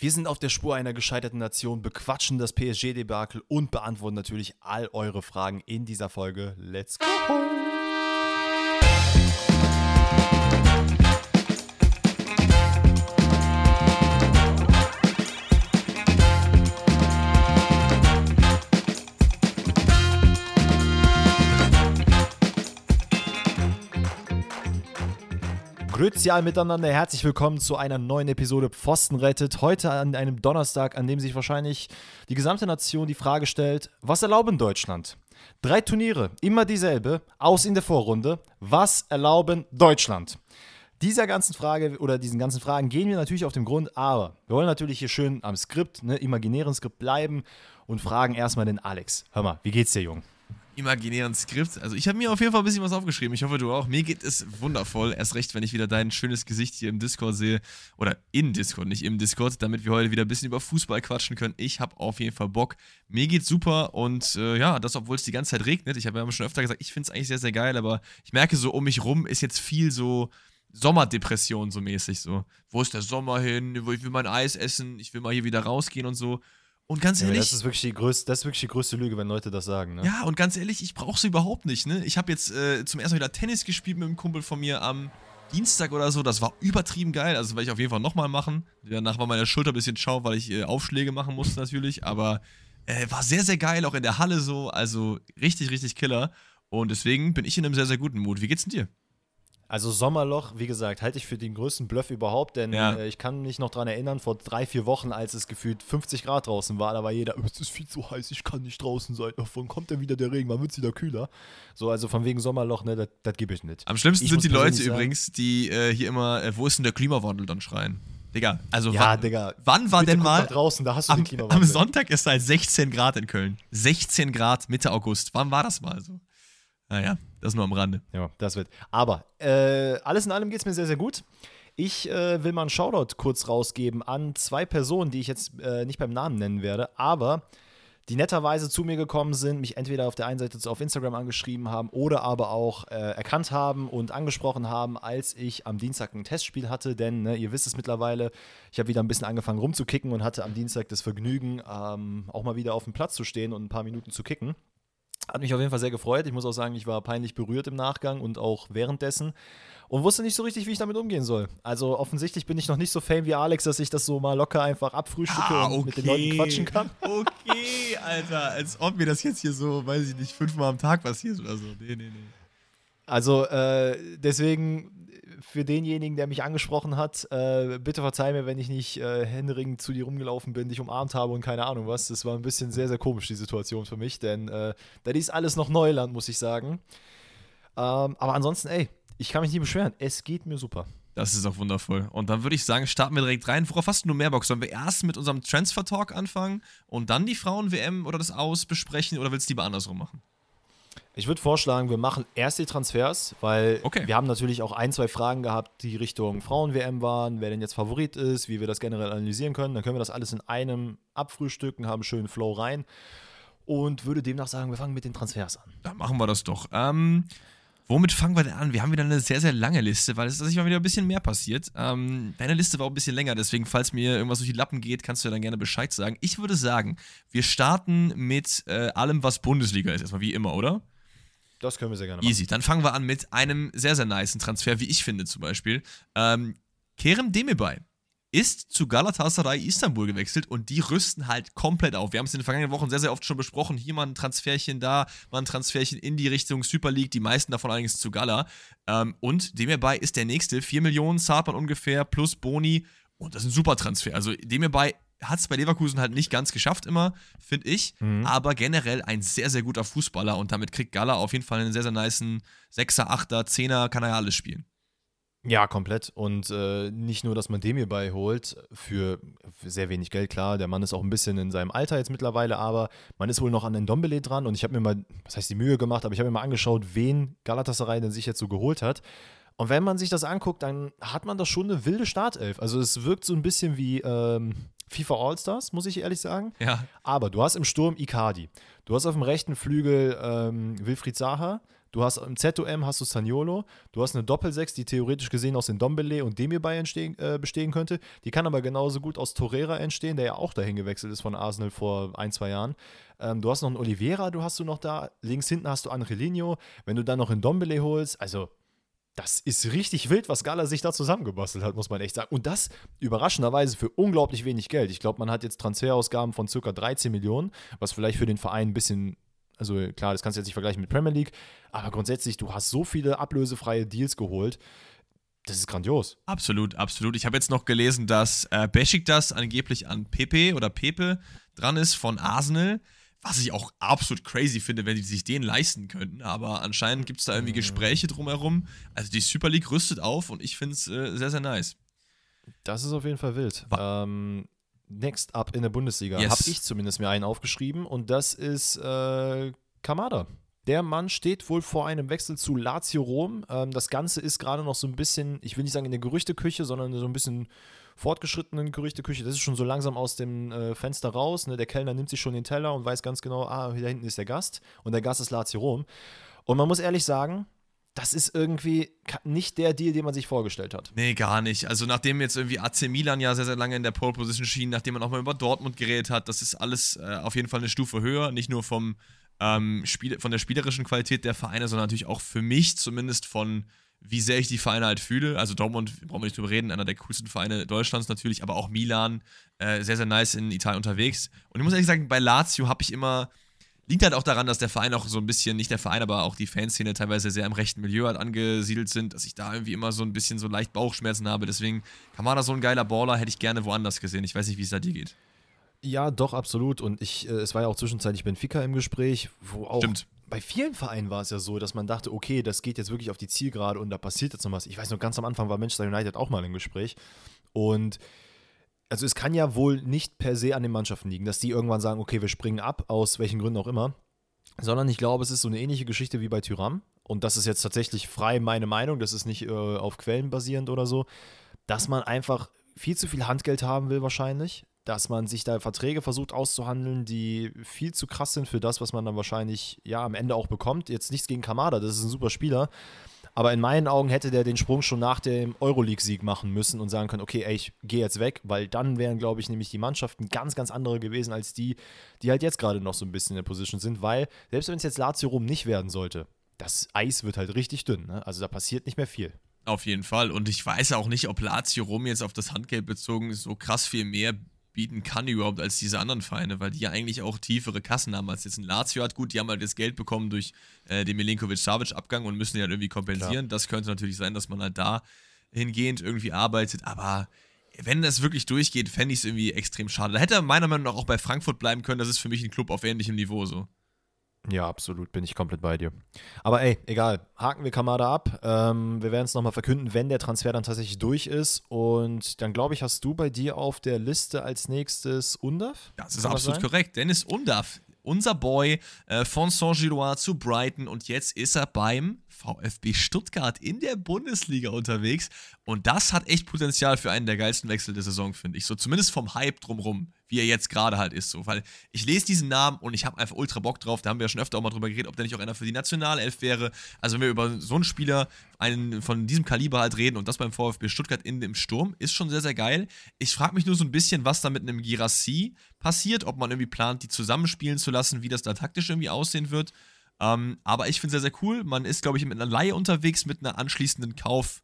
Wir sind auf der Spur einer gescheiterten Nation, bequatschen das PSG-Debakel und beantworten natürlich all eure Fragen in dieser Folge. Let's go! Grüezi miteinander, herzlich willkommen zu einer neuen Episode Pfosten rettet. Heute an einem Donnerstag, an dem sich wahrscheinlich die gesamte Nation die Frage stellt, was erlauben Deutschland? Drei Turniere, immer dieselbe, aus in der Vorrunde. Was erlauben Deutschland? Dieser ganzen Frage oder diesen ganzen Fragen gehen wir natürlich auf den Grund, aber wir wollen natürlich hier schön am Skript, ne, imaginären Skript bleiben und fragen erstmal den Alex. Hör mal, wie geht's dir, Jung? Imaginären Skript. Also ich habe mir auf jeden Fall ein bisschen was aufgeschrieben. Ich hoffe, du auch. Mir geht es wundervoll. Erst recht, wenn ich wieder dein schönes Gesicht hier im Discord sehe. Oder in Discord, nicht im Discord, damit wir heute wieder ein bisschen über Fußball quatschen können. Ich habe auf jeden Fall Bock. Mir geht's super und äh, ja, das, obwohl es die ganze Zeit regnet. Ich habe ja schon öfter gesagt, ich finde es eigentlich sehr, sehr geil, aber ich merke so um mich rum ist jetzt viel so. Sommerdepression so mäßig so. Wo ist der Sommer hin? Ich will mein Eis essen, ich will mal hier wieder rausgehen und so. Und ganz ehrlich. Ja, das, ist wirklich die größte, das ist wirklich die größte Lüge, wenn Leute das sagen. Ne? Ja, und ganz ehrlich, ich brauche sie überhaupt nicht. Ne? Ich habe jetzt äh, zum ersten Mal wieder Tennis gespielt mit einem Kumpel von mir am Dienstag oder so. Das war übertrieben geil. Also werde ich auf jeden Fall nochmal machen. Danach war meine Schulter ein bisschen schau, weil ich äh, Aufschläge machen musste natürlich. Aber äh, war sehr, sehr geil, auch in der Halle so. Also richtig, richtig killer. Und deswegen bin ich in einem sehr, sehr guten Mut. Wie geht's denn dir? Also Sommerloch, wie gesagt, halte ich für den größten Bluff überhaupt, denn ja. äh, ich kann mich noch daran erinnern, vor drei, vier Wochen, als es gefühlt 50 Grad draußen war, da war jeder, es ist viel zu heiß, ich kann nicht draußen sein, wann kommt denn wieder der Regen, wann wird es wieder kühler? So, also von wegen Sommerloch, ne, das gebe ich nicht. Am schlimmsten ich sind die Leute übrigens, die äh, hier immer, äh, wo ist denn der Klimawandel dann schreien? Digga, also ja, wann, Digga. wann war denn mal draußen, da hast du am, den Klimawandel. Am Sonntag ist halt 16 Grad in Köln. 16 Grad Mitte August. Wann war das mal so? Naja, das nur am Rande. Ja, das wird. Aber äh, alles in allem geht es mir sehr, sehr gut. Ich äh, will mal einen Shoutout kurz rausgeben an zwei Personen, die ich jetzt äh, nicht beim Namen nennen werde, aber die netterweise zu mir gekommen sind, mich entweder auf der einen Seite auf Instagram angeschrieben haben oder aber auch äh, erkannt haben und angesprochen haben, als ich am Dienstag ein Testspiel hatte. Denn ne, ihr wisst es mittlerweile, ich habe wieder ein bisschen angefangen rumzukicken und hatte am Dienstag das Vergnügen, ähm, auch mal wieder auf dem Platz zu stehen und ein paar Minuten zu kicken. Hat mich auf jeden Fall sehr gefreut. Ich muss auch sagen, ich war peinlich berührt im Nachgang und auch währenddessen und wusste nicht so richtig, wie ich damit umgehen soll. Also offensichtlich bin ich noch nicht so fame wie Alex, dass ich das so mal locker einfach abfrühstücke ah, okay. und mit den Leuten quatschen kann. Okay, Alter, als ob mir das jetzt hier so, weiß ich nicht, fünfmal am Tag passiert oder so. Nee, nee, nee. Also äh, deswegen für denjenigen, der mich angesprochen hat, äh, bitte verzeih mir, wenn ich nicht äh, händeringend zu dir rumgelaufen bin, dich umarmt habe und keine Ahnung was. Das war ein bisschen sehr, sehr komisch, die Situation für mich, denn äh, das ist alles noch Neuland, muss ich sagen. Ähm, aber ansonsten, ey, ich kann mich nicht beschweren. Es geht mir super. Das ist auch wundervoll. Und dann würde ich sagen, starten wir direkt rein. Worauf hast du mehr Bock? Sollen wir erst mit unserem Transfer-Talk anfangen und dann die Frauen-WM oder das Aus besprechen oder willst du lieber andersrum machen? Ich würde vorschlagen, wir machen erst die Transfers, weil okay. wir haben natürlich auch ein, zwei Fragen gehabt, die Richtung Frauen-WM waren, wer denn jetzt Favorit ist, wie wir das generell analysieren können. Dann können wir das alles in einem abfrühstücken, haben einen schönen Flow rein und würde demnach sagen, wir fangen mit den Transfers an. Dann machen wir das doch. Ähm, womit fangen wir denn an? Wir haben wieder eine sehr, sehr lange Liste, weil es ist mal wieder ein bisschen mehr passiert. Ähm, deine Liste war auch ein bisschen länger, deswegen, falls mir irgendwas durch die Lappen geht, kannst du ja dann gerne Bescheid sagen. Ich würde sagen, wir starten mit äh, allem, was Bundesliga ist, erstmal wie immer, oder? Das können wir sehr gerne machen. Easy. Dann fangen wir an mit einem sehr, sehr nice Transfer, wie ich finde zum Beispiel. Ähm, Kerem Demirbay ist zu Galatasaray Istanbul gewechselt und die rüsten halt komplett auf. Wir haben es in den vergangenen Wochen sehr, sehr oft schon besprochen. Hier mal ein Transferchen da, mal ein Transferchen in die Richtung Super League, die meisten davon allerdings zu Gala. Ähm, und Demirbay ist der nächste. 4 Millionen zahlt man ungefähr plus Boni. Und das ist ein super Transfer. Also Demirbay hat es bei Leverkusen halt nicht ganz geschafft immer, finde ich. Mhm. Aber generell ein sehr, sehr guter Fußballer und damit kriegt Gala auf jeden Fall einen sehr, sehr niceen 6er, 8er, 10er, kann er ja alles spielen. Ja, komplett. Und äh, nicht nur, dass man dem hierbei holt, für, für, sehr wenig Geld, klar. Der Mann ist auch ein bisschen in seinem Alter jetzt mittlerweile, aber man ist wohl noch an den Dombele dran. Und ich habe mir mal, was heißt die Mühe gemacht, aber ich habe mir mal angeschaut, wen Galatasaray denn sich jetzt so geholt hat. Und wenn man sich das anguckt, dann hat man da schon eine wilde Startelf. Also es wirkt so ein bisschen wie, ähm, FIFA All-Stars, muss ich ehrlich sagen. Ja. Aber du hast im Sturm Icardi. Du hast auf dem rechten Flügel ähm, Wilfried Zaha. Du hast im ZOM hast du Saniolo. Du hast eine Doppelsechs, die theoretisch gesehen aus den Dombele und Demirbay entstehen, äh, bestehen könnte. Die kann aber genauso gut aus Torreira entstehen, der ja auch dahin gewechselt ist von Arsenal vor ein, zwei Jahren. Ähm, du hast noch einen Oliveira, du hast du noch da. Links hinten hast du Angelino. Wenn du dann noch einen Dombele holst, also das ist richtig wild, was Gala sich da zusammengebastelt hat, muss man echt sagen. Und das überraschenderweise für unglaublich wenig Geld. Ich glaube, man hat jetzt Transferausgaben von ca. 13 Millionen, was vielleicht für den Verein ein bisschen, also klar, das kannst du jetzt nicht vergleichen mit Premier League, aber grundsätzlich, du hast so viele ablösefreie Deals geholt. Das ist grandios. Absolut, absolut. Ich habe jetzt noch gelesen, dass äh, das angeblich an Pepe oder Pepe dran ist von Arsenal. Was ich auch absolut crazy finde, wenn die sich den leisten könnten. Aber anscheinend gibt es da irgendwie mhm. Gespräche drumherum. Also die Super League rüstet auf und ich finde es äh, sehr, sehr nice. Das ist auf jeden Fall wild. Ähm, next up in der Bundesliga yes. habe ich zumindest mir einen aufgeschrieben und das ist äh, Kamada. Der Mann steht wohl vor einem Wechsel zu Lazio Rom. Ähm, das Ganze ist gerade noch so ein bisschen, ich will nicht sagen in der Gerüchteküche, sondern so ein bisschen fortgeschrittenen Gerüchteküche, das ist schon so langsam aus dem äh, Fenster raus. Ne? Der Kellner nimmt sich schon den Teller und weiß ganz genau, ah, hier hinten ist der Gast und der Gast ist Lazio Rom. Und man muss ehrlich sagen, das ist irgendwie nicht der Deal, den man sich vorgestellt hat. Nee, gar nicht. Also nachdem jetzt irgendwie AC Milan ja sehr, sehr lange in der Pole Position schien, nachdem man auch mal über Dortmund geredet hat, das ist alles äh, auf jeden Fall eine Stufe höher, nicht nur vom, ähm, Spiel, von der spielerischen Qualität der Vereine, sondern natürlich auch für mich zumindest von wie sehr ich die Vereine halt fühle. Also Dortmund, brauchen wir nicht drüber reden, einer der coolsten Vereine Deutschlands natürlich, aber auch Milan, äh, sehr, sehr nice in Italien unterwegs. Und ich muss ehrlich sagen, bei Lazio habe ich immer, liegt halt auch daran, dass der Verein auch so ein bisschen, nicht der Verein, aber auch die Fanszene teilweise sehr im rechten Milieu halt angesiedelt sind, dass ich da irgendwie immer so ein bisschen so leicht Bauchschmerzen habe. Deswegen, Kamada so ein geiler Baller, hätte ich gerne woanders gesehen. Ich weiß nicht, wie es da dir geht. Ja, doch, absolut. Und ich, äh, es war ja auch zwischenzeitlich Benfica im Gespräch, wo auch Stimmt bei vielen Vereinen war es ja so, dass man dachte, okay, das geht jetzt wirklich auf die Zielgerade und da passiert jetzt noch was. Ich weiß noch, ganz am Anfang war Manchester United auch mal im Gespräch. Und also es kann ja wohl nicht per se an den Mannschaften liegen, dass die irgendwann sagen, okay, wir springen ab, aus welchen Gründen auch immer. Sondern ich glaube, es ist so eine ähnliche Geschichte wie bei Tyram. Und das ist jetzt tatsächlich frei meine Meinung, das ist nicht äh, auf Quellen basierend oder so, dass man einfach viel zu viel Handgeld haben will wahrscheinlich dass man sich da Verträge versucht auszuhandeln, die viel zu krass sind für das, was man dann wahrscheinlich ja am Ende auch bekommt. Jetzt nichts gegen Kamada, das ist ein super Spieler. Aber in meinen Augen hätte der den Sprung schon nach dem Euroleague-Sieg machen müssen und sagen können, okay, ey, ich gehe jetzt weg, weil dann wären, glaube ich, nämlich die Mannschaften ganz, ganz andere gewesen als die, die halt jetzt gerade noch so ein bisschen in der Position sind, weil selbst wenn es jetzt Lazio Rom nicht werden sollte, das Eis wird halt richtig dünn. Ne? Also da passiert nicht mehr viel. Auf jeden Fall. Und ich weiß auch nicht, ob Lazio Rom jetzt auf das Handgeld bezogen so krass viel mehr bieten kann überhaupt als diese anderen Vereine, weil die ja eigentlich auch tiefere Kassen haben als jetzt ein Lazio hat. Gut, die haben halt das Geld bekommen durch äh, den Milinkovic-Savic-Abgang und müssen die halt irgendwie kompensieren. Klar. Das könnte natürlich sein, dass man halt da hingehend irgendwie arbeitet, aber wenn das wirklich durchgeht, fände ich es irgendwie extrem schade. Da hätte er meiner Meinung nach auch bei Frankfurt bleiben können. Das ist für mich ein Club auf ähnlichem Niveau so. Ja, absolut, bin ich komplett bei dir. Aber ey, egal, haken wir Kamada ab. Ähm, wir werden es nochmal verkünden, wenn der Transfer dann tatsächlich durch ist. Und dann glaube ich, hast du bei dir auf der Liste als nächstes Undaf? Das ist Kann absolut das korrekt. Dennis Undaf, unser Boy äh, von Saint-Gilloise zu Brighton. Und jetzt ist er beim VfB Stuttgart in der Bundesliga unterwegs. Und das hat echt Potenzial für einen der geilsten Wechsel der Saison, finde ich. So zumindest vom Hype drumrum wie er jetzt gerade halt ist. So. Weil ich lese diesen Namen und ich habe einfach ultra Bock drauf. Da haben wir ja schon öfter auch mal drüber geredet, ob der nicht auch einer für die Nationalelf wäre. Also wenn wir über so einen Spieler einen von diesem Kaliber halt reden und das beim VfB Stuttgart in dem Sturm, ist schon sehr, sehr geil. Ich frage mich nur so ein bisschen, was da mit einem Girassi passiert, ob man irgendwie plant, die zusammenspielen zu lassen, wie das da taktisch irgendwie aussehen wird. Ähm, aber ich finde es sehr, sehr cool. Man ist, glaube ich, mit einer Laie unterwegs, mit einer anschließenden Kauf-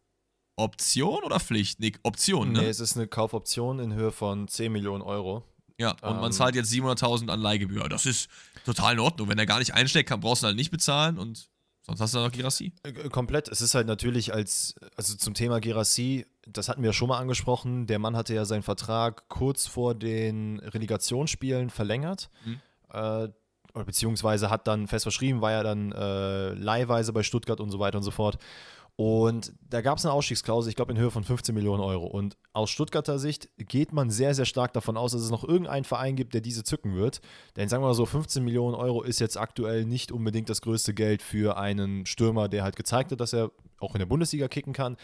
Option oder Pflicht? Nee, Option, ne? Nee, es ist eine Kaufoption in Höhe von 10 Millionen Euro. Ja, und ähm, man zahlt jetzt 700.000 an Leihgebühr. Das ist total in Ordnung. Wenn er gar nicht einsteckt, kann, brauchst du halt nicht bezahlen und sonst hast du dann noch Girassi. Äh, komplett. Es ist halt natürlich als, also zum Thema Girassi, das hatten wir ja schon mal angesprochen. Der Mann hatte ja seinen Vertrag kurz vor den Relegationsspielen verlängert. Mhm. Äh, beziehungsweise hat dann fest verschrieben, war ja dann äh, leihweise bei Stuttgart und so weiter und so fort. Und da gab es eine Ausstiegsklausel, ich glaube in Höhe von 15 Millionen Euro. Und aus Stuttgarter Sicht geht man sehr, sehr stark davon aus, dass es noch irgendeinen Verein gibt, der diese zücken wird. Denn sagen wir mal so, 15 Millionen Euro ist jetzt aktuell nicht unbedingt das größte Geld für einen Stürmer, der halt gezeigt hat, dass er auch in der Bundesliga kicken kann.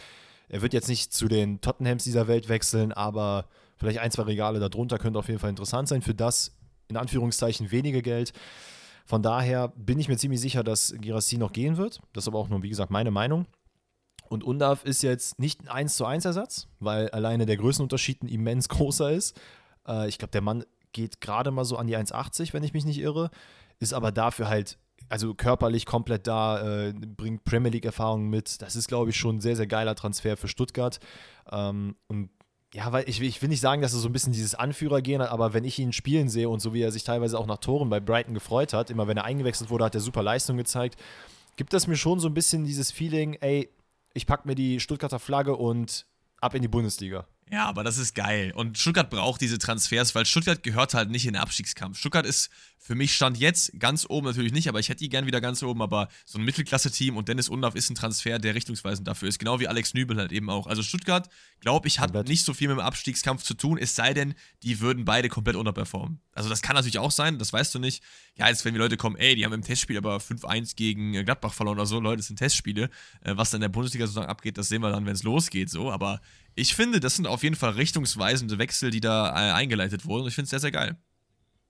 Er wird jetzt nicht zu den Tottenhams dieser Welt wechseln, aber Vielleicht ein, zwei Regale darunter könnte auf jeden Fall interessant sein für das, in Anführungszeichen, wenige Geld. Von daher bin ich mir ziemlich sicher, dass Girassi noch gehen wird. Das ist aber auch nur, wie gesagt, meine Meinung. Und Undav ist jetzt nicht ein 1 zu 1 Ersatz, weil alleine der Größenunterschied ein immens großer ist. Äh, ich glaube, der Mann geht gerade mal so an die 1,80, wenn ich mich nicht irre, ist aber dafür halt, also körperlich komplett da, äh, bringt Premier League-Erfahrungen mit. Das ist, glaube ich, schon ein sehr, sehr geiler Transfer für Stuttgart. Ähm, und ja, weil ich, ich will nicht sagen, dass er so ein bisschen dieses Anführergehen hat, aber wenn ich ihn spielen sehe und so wie er sich teilweise auch nach Toren bei Brighton gefreut hat, immer wenn er eingewechselt wurde, hat er super Leistung gezeigt, gibt das mir schon so ein bisschen dieses Feeling, ey, ich packe mir die Stuttgarter Flagge und ab in die Bundesliga. Ja, aber das ist geil. Und Stuttgart braucht diese Transfers, weil Stuttgart gehört halt nicht in den Abstiegskampf. Stuttgart ist für mich Stand jetzt ganz oben natürlich nicht, aber ich hätte die gern wieder ganz oben. Aber so ein Mittelklasse-Team und Dennis Undaff ist ein Transfer, der richtungsweisend dafür ist. Genau wie Alex Nübel halt eben auch. Also Stuttgart, glaube ich, hat komplett. nicht so viel mit dem Abstiegskampf zu tun, es sei denn, die würden beide komplett unterperformen. Also das kann natürlich auch sein, das weißt du nicht. Ja, jetzt wenn die Leute kommen, ey, die haben im Testspiel aber 5-1 gegen Gladbach verloren oder so. Leute, das sind Testspiele. Äh, was dann in der Bundesliga sozusagen abgeht, das sehen wir dann, wenn es losgeht. So, aber ich finde, das sind auf jeden Fall richtungsweisende Wechsel, die da äh, eingeleitet wurden. Und ich finde es sehr, sehr geil.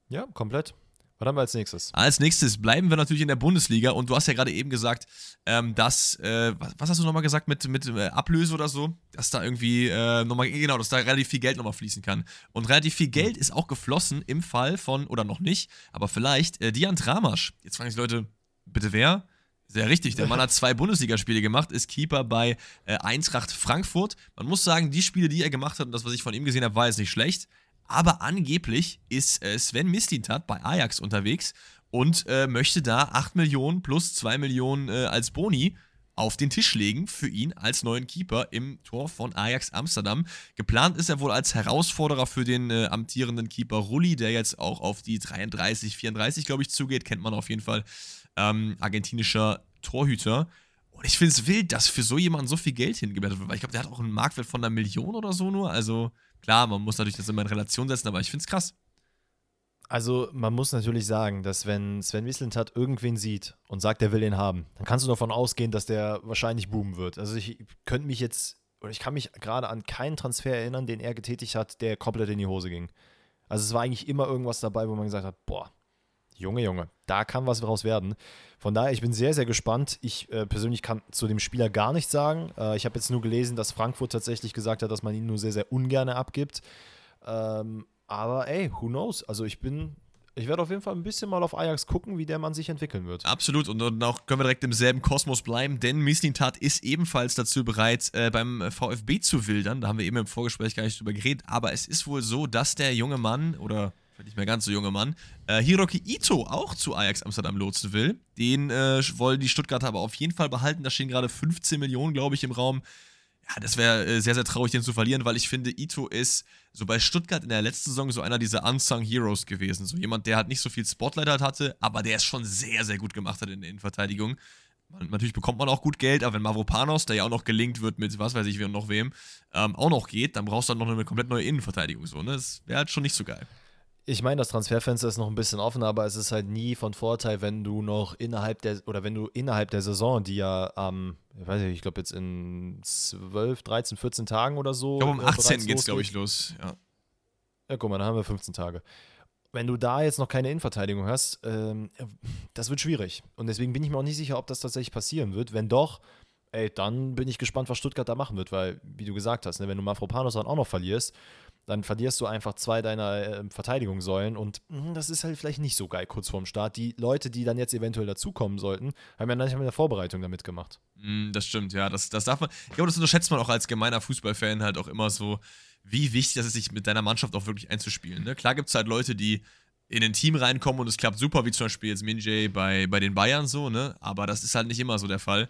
Ja, komplett. Was haben wir als nächstes? Als nächstes bleiben wir natürlich in der Bundesliga und du hast ja gerade eben gesagt, ähm, dass, äh, was, hast du nochmal gesagt mit, mit äh, Ablöse oder so? Dass da irgendwie äh, nochmal, genau, dass da relativ viel Geld nochmal fließen kann. Und relativ viel Geld ist auch geflossen im Fall von, oder noch nicht, aber vielleicht, äh, Dian Tramasch. Jetzt fragen sich Leute, bitte wer? Sehr richtig, der Mann hat zwei Bundesligaspiele gemacht, ist Keeper bei äh, Eintracht Frankfurt. Man muss sagen, die Spiele, die er gemacht hat und das, was ich von ihm gesehen habe, war jetzt nicht schlecht. Aber angeblich ist äh, Sven Mistintat bei Ajax unterwegs und äh, möchte da 8 Millionen plus 2 Millionen äh, als Boni auf den Tisch legen für ihn als neuen Keeper im Tor von Ajax Amsterdam. Geplant ist er wohl als Herausforderer für den äh, amtierenden Keeper Rulli, der jetzt auch auf die 33, 34, glaube ich, zugeht. Kennt man auf jeden Fall ähm, argentinischer Torhüter. Und ich finde es wild, dass für so jemanden so viel Geld hingebettet wird, weil ich glaube, der hat auch einen Marktwert von einer Million oder so nur. Also klar, man muss natürlich das immer in Relation setzen, aber ich finde es krass. Also man muss natürlich sagen, dass wenn Sven Wislintat irgendwen sieht und sagt, er will den haben, dann kannst du davon ausgehen, dass der wahrscheinlich boomen wird. Also ich könnte mich jetzt, oder ich kann mich gerade an keinen Transfer erinnern, den er getätigt hat, der komplett in die Hose ging. Also es war eigentlich immer irgendwas dabei, wo man gesagt hat, boah, Junge, Junge, da kann was draus werden. Von daher, ich bin sehr, sehr gespannt. Ich äh, persönlich kann zu dem Spieler gar nichts sagen. Äh, ich habe jetzt nur gelesen, dass Frankfurt tatsächlich gesagt hat, dass man ihn nur sehr, sehr ungern abgibt. Ähm, aber ey, who knows? Also ich bin, ich werde auf jeden Fall ein bisschen mal auf Ajax gucken, wie der Mann sich entwickeln wird. Absolut. Und, und auch können wir direkt im selben Kosmos bleiben, denn Mislintat ist ebenfalls dazu bereit, äh, beim VfB zu wildern. Da haben wir eben im Vorgespräch gar nicht drüber geredet. Aber es ist wohl so, dass der junge Mann oder nicht mehr ganz so junge Mann, äh, Hiroki Ito auch zu Ajax Amsterdam lotsen will. Den äh, wollen die Stuttgarter aber auf jeden Fall behalten. Da stehen gerade 15 Millionen, glaube ich, im Raum. Ja, das wäre äh, sehr, sehr traurig, den zu verlieren, weil ich finde, Ito ist so bei Stuttgart in der letzten Saison so einer dieser Unsung Heroes gewesen. So jemand, der halt nicht so viel Spotlight halt hatte, aber der es schon sehr, sehr gut gemacht hat in der Innenverteidigung. Man, natürlich bekommt man auch gut Geld, aber wenn Mavropanos, der ja auch noch gelingt wird mit was weiß ich wie und noch wem, ähm, auch noch geht, dann brauchst du dann noch eine komplett neue Innenverteidigung. So, ne? Das wäre halt schon nicht so geil. Ich meine, das Transferfenster ist noch ein bisschen offen, aber es ist halt nie von Vorteil, wenn du noch innerhalb der oder wenn du innerhalb der Saison, die ja am, ähm, ich weiß nicht, ich glaube jetzt in 12, 13, 14 Tagen oder so. Ich glaube, um 18 geht es, glaube ich, los. Ja. ja, guck mal, dann haben wir 15 Tage. Wenn du da jetzt noch keine Innenverteidigung hast, ähm, das wird schwierig. Und deswegen bin ich mir auch nicht sicher, ob das tatsächlich passieren wird. Wenn doch, ey, dann bin ich gespannt, was Stuttgart da machen wird, weil, wie du gesagt hast, ne, wenn du Mafropanos dann auch noch verlierst, dann verlierst du einfach zwei deiner äh, Verteidigungssäulen und mh, das ist halt vielleicht nicht so geil kurz vorm Start. Die Leute, die dann jetzt eventuell dazukommen sollten, haben ja nicht in der Vorbereitung damit gemacht. Mm, das stimmt, ja. Das, das darf man, ich glaube, das unterschätzt man auch als gemeiner Fußballfan halt auch immer so, wie wichtig das ist, sich mit deiner Mannschaft auch wirklich einzuspielen. Ne? Klar gibt es halt Leute, die in ein Team reinkommen und es klappt super, wie zum Beispiel jetzt Minjay bei, bei den Bayern so, ne? Aber das ist halt nicht immer so der Fall.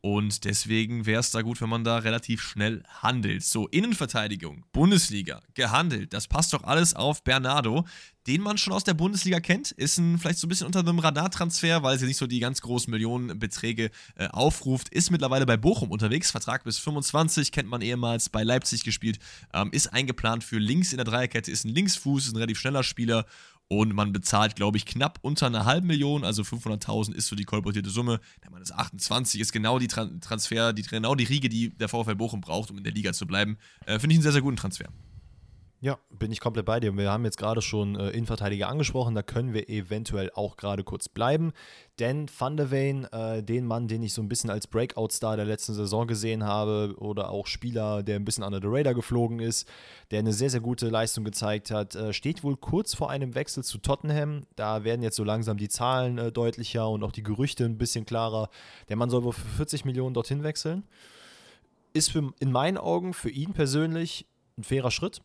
Und deswegen wäre es da gut, wenn man da relativ schnell handelt. So, Innenverteidigung, Bundesliga, gehandelt. Das passt doch alles auf Bernardo, den man schon aus der Bundesliga kennt. Ist ein, vielleicht so ein bisschen unter einem Radartransfer, weil sie nicht so die ganz großen Millionenbeträge äh, aufruft. Ist mittlerweile bei Bochum unterwegs. Vertrag bis 25, kennt man ehemals bei Leipzig gespielt. Ähm, ist eingeplant für links in der Dreierkette, ist ein Linksfuß, ist ein relativ schneller Spieler und man bezahlt, glaube ich, knapp unter einer halben Million, also 500.000 ist so die kolportierte Summe. Der Mann ist 28, ist genau die Transfer, die, genau die Riege, die der VfL Bochum braucht, um in der Liga zu bleiben. Äh, Finde ich einen sehr, sehr guten Transfer. Ja, bin ich komplett bei dir. Wir haben jetzt gerade schon äh, Innenverteidiger angesprochen, da können wir eventuell auch gerade kurz bleiben. Denn Van der Veen, äh, den Mann, den ich so ein bisschen als Breakout-Star der letzten Saison gesehen habe, oder auch Spieler, der ein bisschen under the radar geflogen ist, der eine sehr, sehr gute Leistung gezeigt hat, äh, steht wohl kurz vor einem Wechsel zu Tottenham. Da werden jetzt so langsam die Zahlen äh, deutlicher und auch die Gerüchte ein bisschen klarer. Der Mann soll wohl für 40 Millionen dorthin wechseln. Ist für, in meinen Augen für ihn persönlich ein fairer Schritt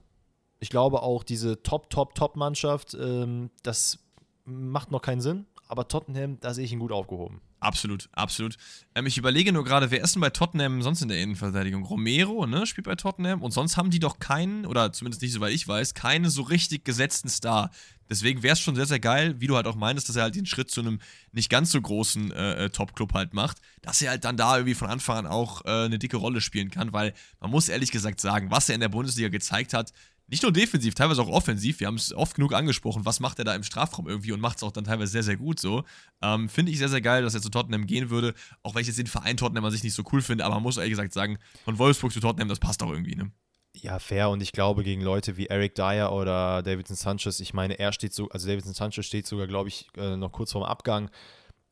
ich glaube auch, diese Top, Top, Top-Mannschaft, ähm, das macht noch keinen Sinn. Aber Tottenham, da sehe ich ihn gut aufgehoben. Absolut, absolut. Ähm, ich überlege nur gerade, wer ist denn bei Tottenham sonst in der Innenverteidigung? Romero, ne, spielt bei Tottenham. Und sonst haben die doch keinen, oder zumindest nicht soweit ich weiß, keinen so richtig gesetzten Star. Deswegen wäre es schon sehr, sehr geil, wie du halt auch meinst, dass er halt den Schritt zu einem nicht ganz so großen äh, äh, Top-Club halt macht, dass er halt dann da irgendwie von Anfang an auch äh, eine dicke Rolle spielen kann, weil man muss ehrlich gesagt sagen, was er in der Bundesliga gezeigt hat, nicht nur defensiv, teilweise auch offensiv. Wir haben es oft genug angesprochen, was macht er da im Strafraum irgendwie und macht es auch dann teilweise sehr, sehr gut so. Ähm, finde ich sehr, sehr geil, dass er zu Tottenham gehen würde, auch wenn ich jetzt den Verein Tottenham an sich nicht so cool finde, aber man muss ehrlich gesagt sagen, von Wolfsburg zu Tottenham, das passt auch irgendwie, ne? Ja, fair. Und ich glaube, gegen Leute wie Eric Dyer oder Davidson Sanchez, ich meine, er steht so, also Davidson Sanchez steht sogar, glaube ich, äh, noch kurz vorm Abgang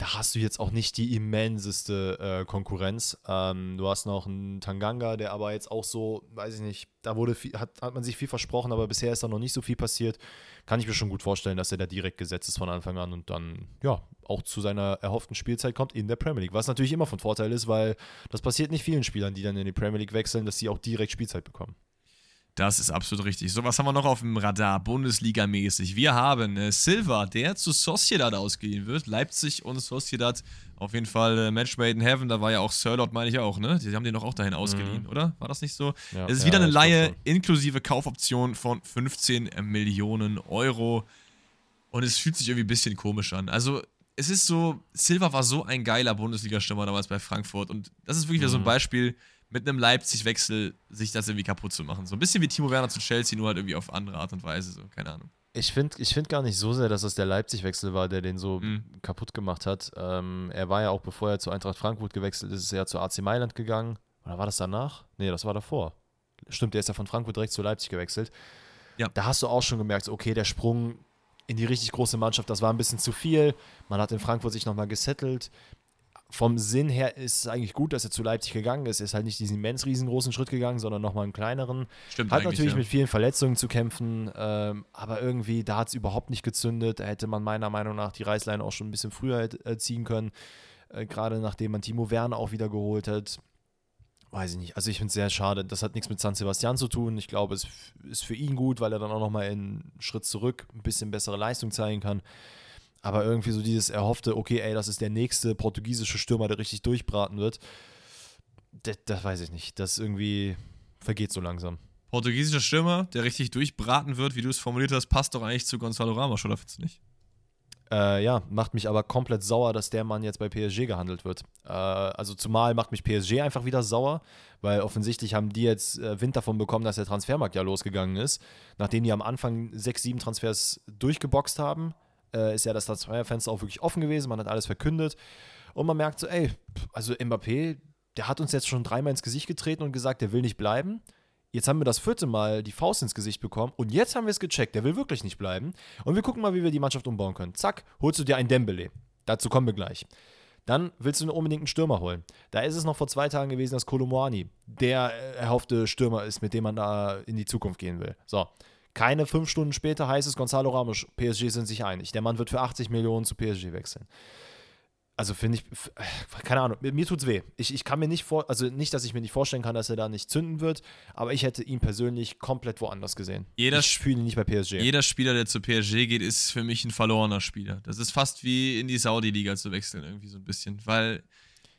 da hast du jetzt auch nicht die immenseste äh, Konkurrenz. Ähm, du hast noch einen Tanganga, der aber jetzt auch so, weiß ich nicht, da wurde viel, hat, hat man sich viel versprochen, aber bisher ist da noch nicht so viel passiert. Kann ich mir schon gut vorstellen, dass er da direkt gesetzt ist von Anfang an und dann, ja, auch zu seiner erhofften Spielzeit kommt in der Premier League. Was natürlich immer von Vorteil ist, weil das passiert nicht vielen Spielern, die dann in die Premier League wechseln, dass sie auch direkt Spielzeit bekommen. Das ist absolut richtig. So, was haben wir noch auf dem Radar, Bundesliga-mäßig? Wir haben äh, Silva, der zu Sociedad ausgehen wird. Leipzig und Sociedad auf jeden Fall äh, Match made in heaven. Da war ja auch Sirlot, meine ich auch, ne? Die haben den doch auch dahin ausgeliehen, mhm. oder? War das nicht so? Ja, es ist wieder ja, eine Laie inklusive Kaufoption von 15 Millionen Euro. Und es fühlt sich irgendwie ein bisschen komisch an. Also, es ist so, Silva war so ein geiler Bundesliga-Stürmer damals bei Frankfurt. Und das ist wirklich mhm. wieder so ein mhm. Beispiel mit einem Leipzig-Wechsel sich das irgendwie kaputt zu machen. So ein bisschen wie Timo Werner zu Chelsea, nur halt irgendwie auf andere Art und Weise, so, keine Ahnung. Ich finde ich find gar nicht so sehr, dass es der Leipzig-Wechsel war, der den so mhm. kaputt gemacht hat. Ähm, er war ja auch, bevor er zu Eintracht Frankfurt gewechselt ist, ist er ja zu AC Mailand gegangen. Oder war das danach? Nee, das war davor. Stimmt, der ist ja von Frankfurt direkt zu Leipzig gewechselt. Ja. Da hast du auch schon gemerkt, okay, der Sprung in die richtig große Mannschaft, das war ein bisschen zu viel. Man hat in Frankfurt sich nochmal gesettelt vom Sinn her ist es eigentlich gut, dass er zu Leipzig gegangen ist. Er ist halt nicht diesen immens riesengroßen Schritt gegangen, sondern nochmal einen kleineren. Stimmt hat natürlich ja. mit vielen Verletzungen zu kämpfen, ähm, aber irgendwie, da hat es überhaupt nicht gezündet. Da hätte man meiner Meinung nach die Reißleine auch schon ein bisschen früher äh, ziehen können. Äh, Gerade nachdem man Timo Werner auch wieder geholt hat. Weiß ich nicht. Also ich finde es sehr schade. Das hat nichts mit San Sebastian zu tun. Ich glaube, es ist für ihn gut, weil er dann auch nochmal einen Schritt zurück ein bisschen bessere Leistung zeigen kann. Aber irgendwie so dieses erhoffte, okay, ey, das ist der nächste portugiesische Stürmer, der richtig durchbraten wird. Das, das weiß ich nicht. Das irgendwie vergeht so langsam. Portugiesischer Stürmer, der richtig durchbraten wird, wie du es formuliert hast, passt doch eigentlich zu Gonzalo Ramos, oder findest du nicht? Äh, ja, macht mich aber komplett sauer, dass der Mann jetzt bei PSG gehandelt wird. Äh, also zumal macht mich PSG einfach wieder sauer, weil offensichtlich haben die jetzt äh, Wind davon bekommen, dass der Transfermarkt ja losgegangen ist. Nachdem die am Anfang sechs, sieben Transfers durchgeboxt haben, äh, ist ja das Transferfenster auch wirklich offen gewesen, man hat alles verkündet und man merkt so, ey, also Mbappé, der hat uns jetzt schon dreimal ins Gesicht getreten und gesagt, der will nicht bleiben. Jetzt haben wir das vierte Mal die Faust ins Gesicht bekommen und jetzt haben wir es gecheckt, der will wirklich nicht bleiben. Und wir gucken mal, wie wir die Mannschaft umbauen können. Zack, holst du dir ein Dembele. Dazu kommen wir gleich. Dann willst du unbedingt einen Stürmer holen. Da ist es noch vor zwei Tagen gewesen, dass Kolomoani der erhoffte Stürmer ist, mit dem man da in die Zukunft gehen will. So, keine fünf Stunden später heißt es, Gonzalo Ramos, PSG sind sich einig. Der Mann wird für 80 Millionen zu PSG wechseln. Also finde ich, keine Ahnung, mir tut's weh. Ich, ich kann mir nicht vor, also nicht, dass ich mir nicht vorstellen kann, dass er da nicht zünden wird, aber ich hätte ihn persönlich komplett woanders gesehen. Jeder ich ihn nicht bei PSG. Jeder Spieler, der zu PSG geht, ist für mich ein verlorener Spieler. Das ist fast wie in die Saudi-Liga zu wechseln, irgendwie so ein bisschen, weil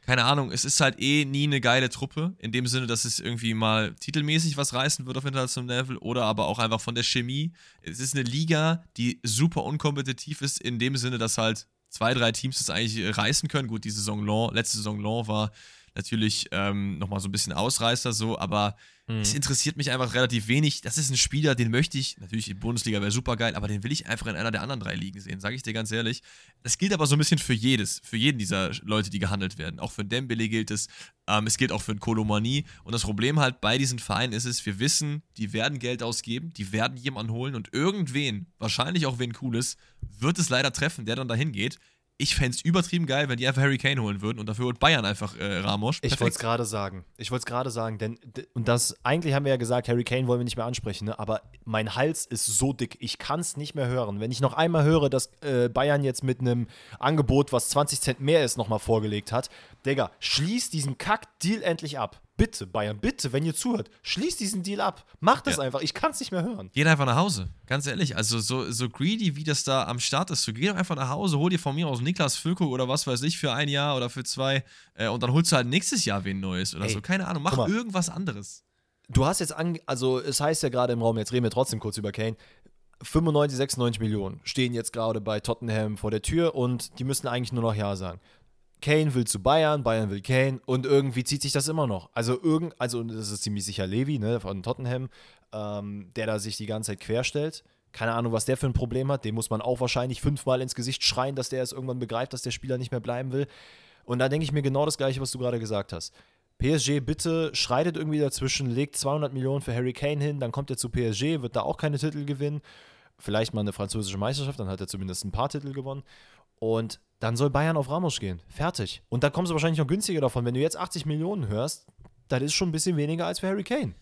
keine Ahnung, es ist halt eh nie eine geile Truppe, in dem Sinne, dass es irgendwie mal titelmäßig was reißen wird auf internationalem Level oder aber auch einfach von der Chemie. Es ist eine Liga, die super unkompetitiv ist, in dem Sinne, dass halt zwei, drei Teams das eigentlich reißen können. Gut, die Saison Long, letzte Saison Long war natürlich ähm, nochmal so ein bisschen Ausreißer so, aber Mhm. es interessiert mich einfach relativ wenig. Das ist ein Spieler, den möchte ich, natürlich die Bundesliga wäre super geil, aber den will ich einfach in einer der anderen drei Ligen sehen, sage ich dir ganz ehrlich. Das gilt aber so ein bisschen für jedes, für jeden dieser Leute, die gehandelt werden. Auch für Dembele gilt es, ähm, es gilt auch für Kolomani. Und das Problem halt bei diesen Vereinen ist es, wir wissen, die werden Geld ausgeben, die werden jemanden holen und irgendwen, wahrscheinlich auch wen Cooles, wird es leider treffen, der dann dahin geht. Ich fände es übertrieben geil, wenn die einfach Harry Kane holen würden und dafür holt Bayern einfach äh, Ramos. Ich wollte es gerade sagen. Ich wollte es gerade sagen, denn und das eigentlich haben wir ja gesagt, Harry Kane wollen wir nicht mehr ansprechen, ne? aber mein Hals ist so dick, ich kann es nicht mehr hören. Wenn ich noch einmal höre, dass äh, Bayern jetzt mit einem Angebot, was 20 Cent mehr ist, nochmal vorgelegt hat, Digga, schließ diesen Kack-Deal endlich ab. Bitte, Bayern, bitte, wenn ihr zuhört, schließ diesen Deal ab. Macht das Ja. einfach, ich kann es nicht mehr hören. Geh einfach nach Hause, ganz ehrlich. Also so, so greedy, wie das da am Start ist, so geh doch einfach nach Hause, hol dir von mir aus Niklas Füllkrug oder was weiß ich für ein Jahr oder für zwei äh, und dann holst du halt nächstes Jahr wen Neues oder Ey, so. Keine Ahnung, mach irgendwas anderes. Du hast jetzt, an, also es heißt ja gerade im Raum, jetzt reden wir trotzdem kurz über Kane, 95, 96 Millionen stehen jetzt gerade bei Tottenham vor der Tür und die müssen eigentlich nur noch Ja sagen. Kane will zu Bayern, Bayern will Kane und irgendwie zieht sich das immer noch. Also irgend, also das ist ziemlich sicher Levi, ne, von Tottenham, ähm, der da sich die ganze Zeit querstellt. Keine Ahnung, was der für ein Problem hat. Dem muss man auch wahrscheinlich fünfmal ins Gesicht schreien, dass der es irgendwann begreift, dass der Spieler nicht mehr bleiben will. Und da denke ich mir genau das Gleiche, was du gerade gesagt hast. PSG, bitte schreitet irgendwie dazwischen, legt 200 Millionen für Harry Kane hin, dann kommt er zu PSG, wird da auch keine Titel gewinnen. Vielleicht mal eine französische Meisterschaft, dann hat er zumindest ein paar Titel gewonnen. Und dann soll Bayern auf Ramos gehen. Fertig. Und da kommst du wahrscheinlich noch günstiger davon. Wenn du jetzt 80 Millionen hörst, das ist schon ein bisschen weniger als für Harry Kane.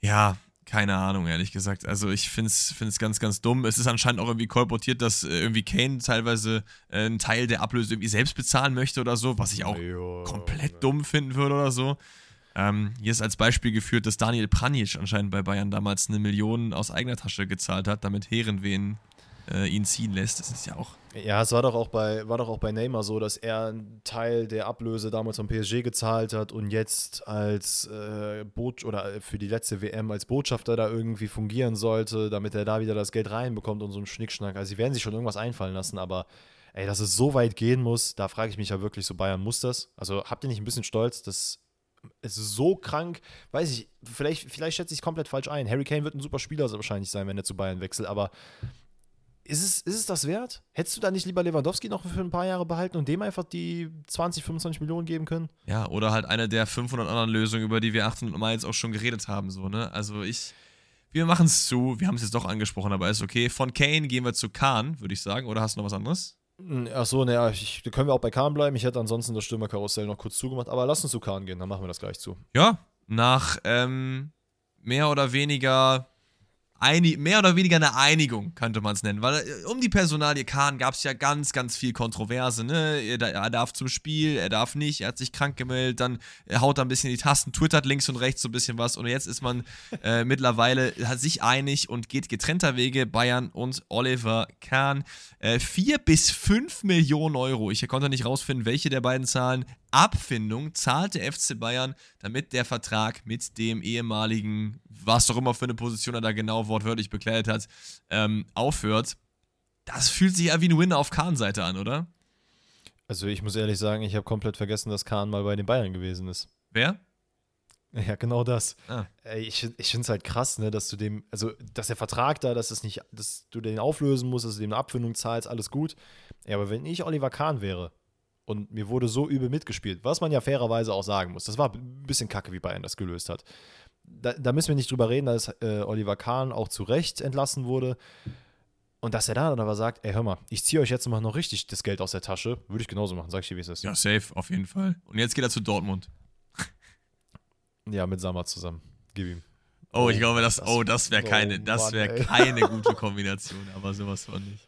Ja, keine Ahnung, ehrlich gesagt. Also ich finde es ganz, ganz dumm. Es ist anscheinend auch irgendwie kolportiert, dass äh, irgendwie Kane teilweise äh, einen Teil der Ablöse irgendwie selbst bezahlen möchte oder so, was ich auch komplett dumm finden würde oder so. Ähm, hier ist als Beispiel geführt, dass Daniel Pranjic anscheinend bei Bayern damals eine Million aus eigener Tasche gezahlt hat, damit Herenveen äh, ihn ziehen lässt. Das ist ja auch. Ja, es war doch auch bei, war doch auch bei Neymar so, dass er einen Teil der Ablöse damals vom PSG gezahlt hat und jetzt als äh, Bot oder für die letzte WM als Botschafter da irgendwie fungieren sollte, damit er da wieder das Geld reinbekommt und so ein Schnickschnack. Also sie werden sich schon irgendwas einfallen lassen, aber ey, dass es so weit gehen muss, da frage ich mich ja wirklich so, Bayern muss das? Also habt ihr nicht ein bisschen stolz, dass es so krank, weiß ich, vielleicht, vielleicht schätze ich es komplett falsch ein. Harry Kane wird ein super Spieler wahrscheinlich sein, wenn er zu Bayern wechselt, aber ist es, ist es das wert? Hättest du da nicht lieber Lewandowski noch für ein paar Jahre behalten und dem einfach die 20, 25 Millionen geben können? Ja, oder halt eine der 500 anderen Lösungen, über die wir 800 Mal jetzt auch schon geredet haben. So, ne? Also ich. Wir machen es zu. Wir haben es jetzt doch angesprochen, aber ist okay. Von Kane gehen wir zu Kahn, würde ich sagen. Oder hast du noch was anderes? Achso, naja, ich, da können wir auch bei Kahn bleiben. Ich hätte ansonsten das Stürmerkarussell noch kurz zugemacht, aber lass uns zu Kahn gehen, dann machen wir das gleich zu. Ja, nach ähm, mehr oder weniger einig, mehr oder weniger eine Einigung, könnte man es nennen. Weil äh, um die Personalie Kahn gab es ja ganz, ganz viel Kontroverse. Ne? Er, darf zum Spiel, er darf nicht, er hat sich krank gemeldet, dann haut er ein bisschen die Tasten, twittert links und rechts so ein bisschen was. Und jetzt ist man äh, mittlerweile hat sich einig und geht getrennter Wege, Bayern und Oliver Kahn. Äh, vier bis fünf Millionen Euro. Ich konnte nicht rausfinden, welche der beiden Zahlen. Abfindung zahlt der FC Bayern, damit der Vertrag mit dem ehemaligen, was auch immer für eine Position er da genau wortwörtlich bekleidet hat, ähm, aufhört. Das fühlt sich ja wie ein Win auf Kahn-Seite an, oder? Also ich muss ehrlich sagen, ich habe komplett vergessen, dass Kahn mal bei den Bayern gewesen ist. Wer? Ja, genau das. Ah. Ey, ich ich finde es halt krass, ne, dass du dem, also dass der Vertrag da, dass es nicht, dass du den auflösen musst, dass du dem eine Abfindung zahlst, alles gut. Ja, aber wenn ich Oliver Kahn wäre und mir wurde so übel mitgespielt, was man ja fairerweise auch sagen muss, das war ein bisschen kacke, wie Bayern das gelöst hat. Da, da müssen wir nicht drüber reden, dass äh, Oliver Kahn auch zu Recht entlassen wurde. Und dass er da dann aber sagt, ey, hör mal, ich ziehe euch jetzt mal noch richtig das Geld aus der Tasche, würde ich genauso machen, sag ich dir, wie es ist. Ja, safe, auf jeden Fall. Und jetzt geht er zu Dortmund. Ja, mit Sammer zusammen. Gib ihm. Oh, ich Oh, glaube, das, das- oh, das wäre oh keine, das Mann, wäre keine gute Kombination, aber sowas von nicht.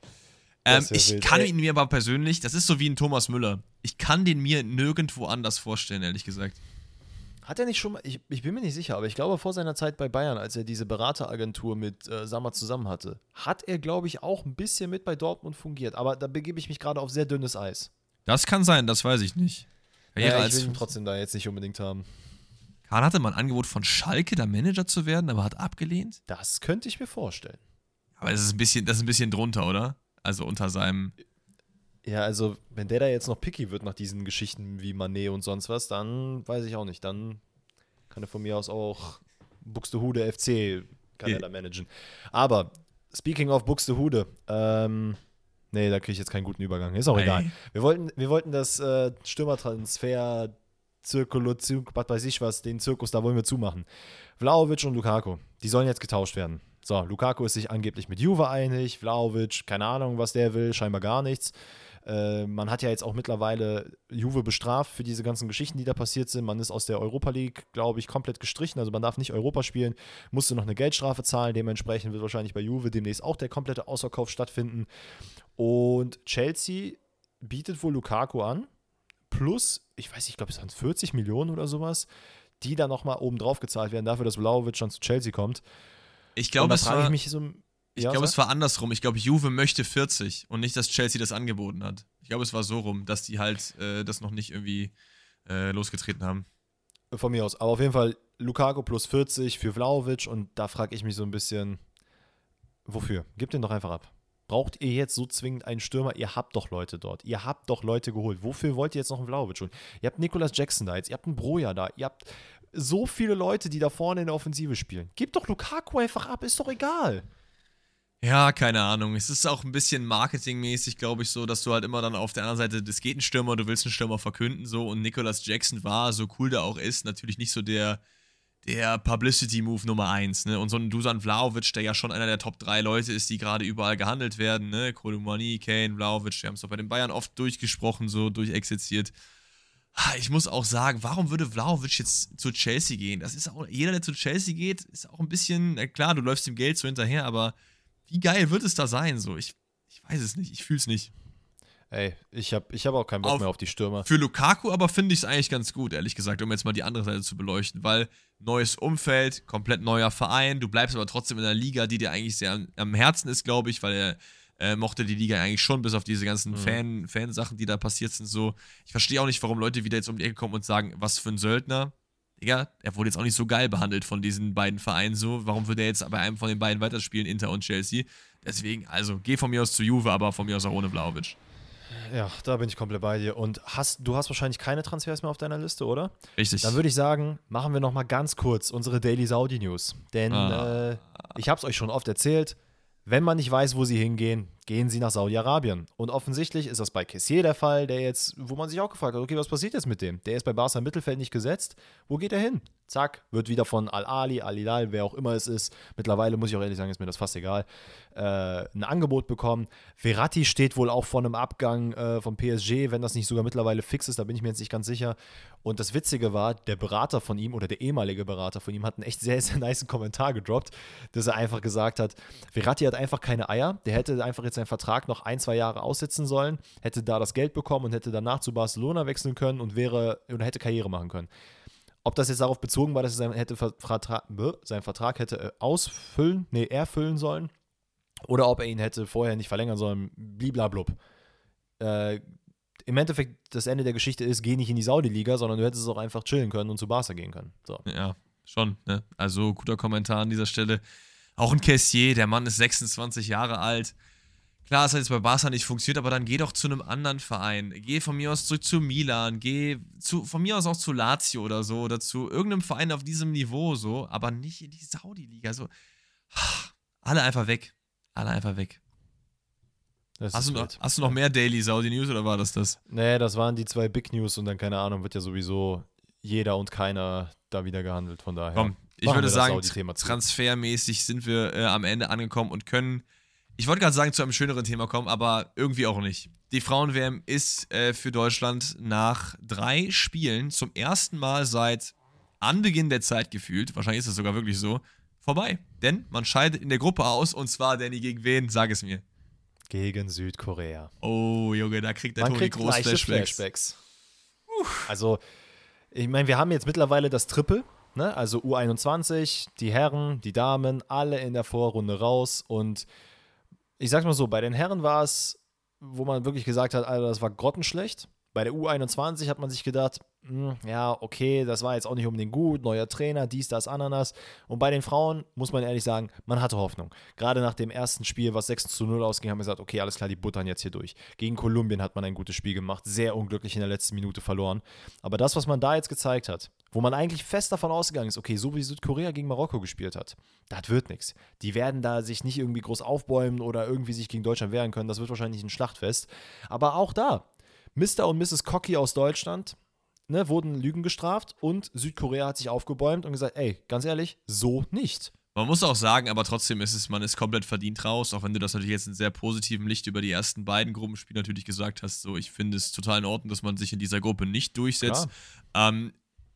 Ähm, ich wild. kann Ey. ihn mir aber persönlich, das ist so wie ein Thomas Müller. Ich kann den mir nirgendwo anders vorstellen, ehrlich gesagt. Hat er nicht schon mal, ich, ich bin mir nicht sicher, aber ich glaube vor seiner Zeit bei Bayern, als er diese Berateragentur mit äh, Sammer zusammen hatte, hat er, glaube ich, auch ein bisschen mit bei Dortmund fungiert. Aber da begebe ich mich gerade auf sehr dünnes Eis. Das kann sein, das weiß ich nicht. Karriere Ja, ich will ihn trotzdem da jetzt nicht unbedingt haben. Kahn hatte mal ein Angebot von Schalke, da Manager zu werden, aber hat abgelehnt. Das könnte ich mir vorstellen. Aber das ist ein bisschen, das ist ein bisschen drunter, oder? Also unter seinem. Ja, also wenn der da jetzt noch picky wird nach diesen Geschichten wie Manet und sonst was, dann weiß ich auch nicht. Dann kann er von mir aus auch Buxtehude FC kann er da managen. Aber speaking of Buxtehude, ähm, nee, da kriege ich jetzt keinen guten Übergang. Ist auch Ei. egal. Wir wollten, wir wollten das äh, Stürmertransfer Zirkulation, was weiß ich was, den Zirkus, da wollen wir zumachen. Vlaovic und Lukaku, die sollen jetzt getauscht werden. So, Lukaku ist sich angeblich mit Juve einig, Vlaovic, keine Ahnung, was der will, scheinbar gar nichts. Äh, man hat ja jetzt auch mittlerweile Juve bestraft für diese ganzen Geschichten, die da passiert sind. Man ist aus der Europa League, glaube ich, komplett gestrichen. Also man darf nicht Europa spielen, musste noch eine Geldstrafe zahlen. Dementsprechend wird wahrscheinlich bei Juve demnächst auch der komplette Ausverkauf stattfinden. Und Chelsea bietet wohl Lukaku an. Plus, ich weiß nicht, ich glaube, es waren 40 Millionen oder sowas, die dann nochmal oben drauf gezahlt werden, dafür, dass Vlaovic schon zu Chelsea kommt. Ich glaube, es war, ich so. ich ja, glaube, es war andersrum. Ich glaube, Juve möchte 40 und nicht, dass Chelsea das angeboten hat. Ich glaube, es war so rum, dass die halt äh, das noch nicht irgendwie äh, losgetreten haben. Von mir aus. Aber auf jeden Fall Lukaku plus 40 für Vlaovic und da frage ich mich so ein bisschen, wofür? Gebt den doch einfach ab. Braucht ihr jetzt so zwingend einen Stürmer? Ihr habt doch Leute dort. Ihr habt doch Leute geholt. Wofür wollt ihr jetzt noch einen Vlaovic holen? Ihr habt Nicolas Jackson da jetzt, ihr habt einen Broja da, ihr habt so viele Leute, die da vorne in der Offensive spielen. Gebt doch Lukaku einfach ab, ist doch egal. Ja, keine Ahnung. Es ist auch ein bisschen marketingmäßig, glaube ich, so, dass du halt immer dann auf der anderen Seite, das geht ein Stürmer, du willst einen Stürmer verkünden, so. Und Nicolas Jackson war, so cool der auch ist, natürlich nicht so der, der Publicity-Move Nummer eins, ne? Und so ein Dusan Vlaovic, der ja schon einer der Top 3 Leute ist, die gerade überall gehandelt werden, ne? Kolumani, Kane, Vlaovic, wir haben es doch bei den Bayern oft durchgesprochen, so durchexerziert. Ah, Ich muss auch sagen, warum würde Vlaovic jetzt zu Chelsea gehen? Das ist auch, jeder, der zu Chelsea geht, ist auch ein bisschen, klar, du läufst dem Geld so hinterher, aber wie geil wird es da sein? So, ich, ich weiß es nicht, ich fühle es nicht. Ey, ich habe ich hab auch keinen Bock Auf- mehr auf die Stürmer. Für Lukaku aber finde ich es eigentlich ganz gut, ehrlich gesagt, um jetzt mal die andere Seite zu beleuchten, weil neues Umfeld, komplett neuer Verein, du bleibst aber trotzdem in einer Liga, die dir eigentlich sehr am, am Herzen ist, glaube ich, weil er äh, mochte die Liga eigentlich schon, bis auf diese ganzen Mhm. Fan, Fansachen, die da passiert sind. So, ich verstehe auch nicht, warum Leute wieder jetzt um die Ecke kommen und sagen, was für ein Söldner. Digga, er wurde jetzt auch nicht so geil behandelt von diesen beiden Vereinen so. Warum würde er jetzt bei einem von den beiden weiterspielen, Inter und Chelsea? Deswegen, also, geh von mir aus zu Juve, aber von mir aus auch ohne Vlaovic. Ja, da bin ich komplett bei dir. Und hast, du hast wahrscheinlich keine Transfers mehr auf deiner Liste, oder? Richtig. Dann würde ich sagen, machen wir noch mal ganz kurz unsere Daily Saudi News. Denn Ah. äh, ich habe es euch schon oft erzählt, wenn man nicht weiß, wo sie hingehen, gehen sie nach Saudi-Arabien. Und offensichtlich ist das bei Kessier der Fall, der jetzt, wo man sich auch gefragt hat, okay, was passiert jetzt mit dem? Der ist bei Barca im Mittelfeld nicht gesetzt. Wo geht er hin? Zack, wird wieder von Al-Ali, Al-Hilal, wer auch immer es ist. Mittlerweile muss ich auch ehrlich sagen, ist mir das fast egal. Äh, ein Angebot bekommen. Verratti steht wohl auch vor einem Abgang äh, vom PSG, wenn das nicht sogar mittlerweile fix ist, da bin ich mir jetzt nicht ganz sicher. Und das Witzige war, der Berater von ihm oder der ehemalige Berater von ihm hat einen echt sehr, sehr nice Kommentar gedroppt, dass er einfach gesagt hat, Verratti hat einfach keine Eier, der hätte einfach jetzt seinen Vertrag noch ein, zwei Jahre aussitzen sollen, hätte da das Geld bekommen und hätte danach zu Barcelona wechseln können und wäre oder hätte Karriere machen können. Ob das jetzt darauf bezogen war, dass er seinen, hätte Vertrag, seinen Vertrag hätte äh, ausfüllen, nee, erfüllen sollen, oder ob er ihn hätte vorher nicht verlängern sollen, bliblablub. Äh, Im Endeffekt, das Ende der Geschichte ist, geh nicht in die Saudi-Liga, sondern du hättest es auch einfach chillen können und zu Barca gehen können. So. Ja, schon. Ne? Also guter Kommentar an dieser Stelle. Auch ein Cassier, der Mann ist 26 Jahre alt. Klar, es hat jetzt bei Barca nicht funktioniert, aber dann geh doch zu einem anderen Verein. Geh von mir aus zurück zu Milan, geh zu, von mir aus auch zu Lazio oder so oder zu irgendeinem Verein auf diesem Niveau so, aber nicht in die Saudi-Liga. So, alle einfach weg. Alle einfach weg. Das Hast du, noch, hast du noch mehr Daily Saudi News oder war das das? Nee, das waren die zwei Big News und dann, keine Ahnung, wird ja sowieso jeder und keiner da wieder gehandelt. Von daher. Komm, ich würde sagen, transfermäßig sind wir äh, am Ende angekommen und können, ich wollte gerade sagen, zu einem schöneren Thema kommen, aber irgendwie auch nicht. Die Frauen-WM ist äh, für Deutschland nach drei Spielen zum ersten Mal seit Anbeginn der Zeit gefühlt, wahrscheinlich ist das sogar wirklich so, vorbei. Denn man scheidet in der Gruppe aus und zwar, Danny, gegen wen? Sag es mir. Gegen Südkorea. Oh, Junge, da kriegt der Man Toni groß Flashbacks. Flashbacks. Also, ich meine, wir haben jetzt mittlerweile das Triple, ne? Also U21, die Herren, die Damen, alle in der Vorrunde raus. Und ich sag's mal so, bei den Herren war es, wo man wirklich gesagt hat, Alter, das war grottenschlecht. Bei der U21 hat man sich gedacht, mh, hm, ja, okay, das war jetzt auch nicht unbedingt gut, neuer Trainer, dies, das, Ananas. Und bei den Frauen muss man ehrlich sagen, man hatte Hoffnung. Gerade nach dem ersten Spiel, was 6 zu 0 ausging, haben wir gesagt, okay, alles klar, die buttern jetzt hier durch. Gegen Kolumbien hat man ein gutes Spiel gemacht, sehr unglücklich in der letzten Minute verloren. Aber das, was man da jetzt gezeigt hat, wo man eigentlich fest davon ausgegangen ist, okay, so wie Südkorea gegen Marokko gespielt hat, das wird nichts. Die werden da sich nicht irgendwie groß aufbäumen oder irgendwie sich gegen Deutschland wehren können. Das wird wahrscheinlich ein Schlachtfest. Aber auch da, Mr. und Mrs. Cocky aus Deutschland ne, wurden Lügen gestraft und Südkorea hat sich aufgebäumt und gesagt, ey, ganz ehrlich, so nicht. Man muss auch sagen, aber trotzdem ist es, man ist komplett verdient raus, auch wenn du das natürlich jetzt in sehr positivem Licht über die ersten beiden Gruppenspiele natürlich gesagt hast. So, ich finde es total in Ordnung, dass man sich in dieser Gruppe nicht durchsetzt. Ähm,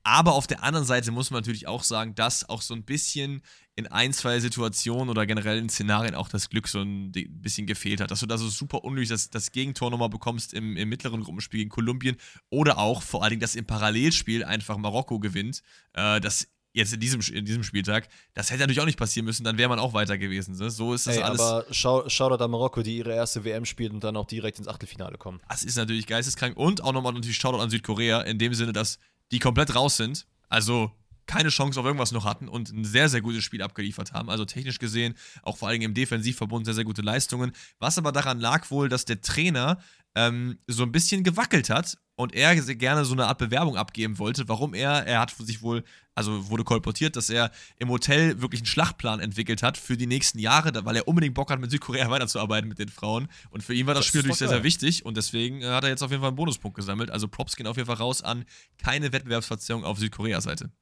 aber auf der anderen Seite muss man natürlich auch sagen, dass auch so ein bisschen in ein, zwei Situationen oder generell in Szenarien auch das Glück so ein bisschen gefehlt hat. Dass du da so super unnötig das, das Gegentor nochmal bekommst im, im mittleren Gruppenspiel gegen Kolumbien oder auch vor allen Dingen, dass im Parallelspiel einfach Marokko gewinnt. Äh, das jetzt in diesem, in diesem Spieltag, das hätte natürlich auch nicht passieren müssen, dann wäre man auch weiter gewesen. Ne? So ist das Ey, alles. Aber schau, schau an Marokko, die ihre erste WM spielt und dann auch direkt ins Achtelfinale kommen. Das ist natürlich geisteskrank. Und auch nochmal natürlich Shoutout an Südkorea, in dem Sinne, dass die komplett raus sind. Also keine Chance auf irgendwas noch hatten und ein sehr, sehr gutes Spiel abgeliefert haben. Also technisch gesehen, auch vor allem im Defensivverbund, sehr, sehr gute Leistungen. Was aber daran lag wohl, dass der Trainer ähm, so ein bisschen gewackelt hat und er gerne so eine Art Bewerbung abgeben wollte. Warum er? Er hat sich wohl, also wurde kolportiert, dass er im Hotel wirklich einen Schlachtplan entwickelt hat für die nächsten Jahre, weil er unbedingt Bock hat, mit Südkorea weiterzuarbeiten mit den Frauen. Und für ihn war das, das Spiel natürlich sehr, sehr wichtig und deswegen hat er jetzt auf jeden Fall einen Bonuspunkt gesammelt. Also Props gehen auf jeden Fall raus an keine Wettbewerbsverzerrung auf Südkorea-Seite.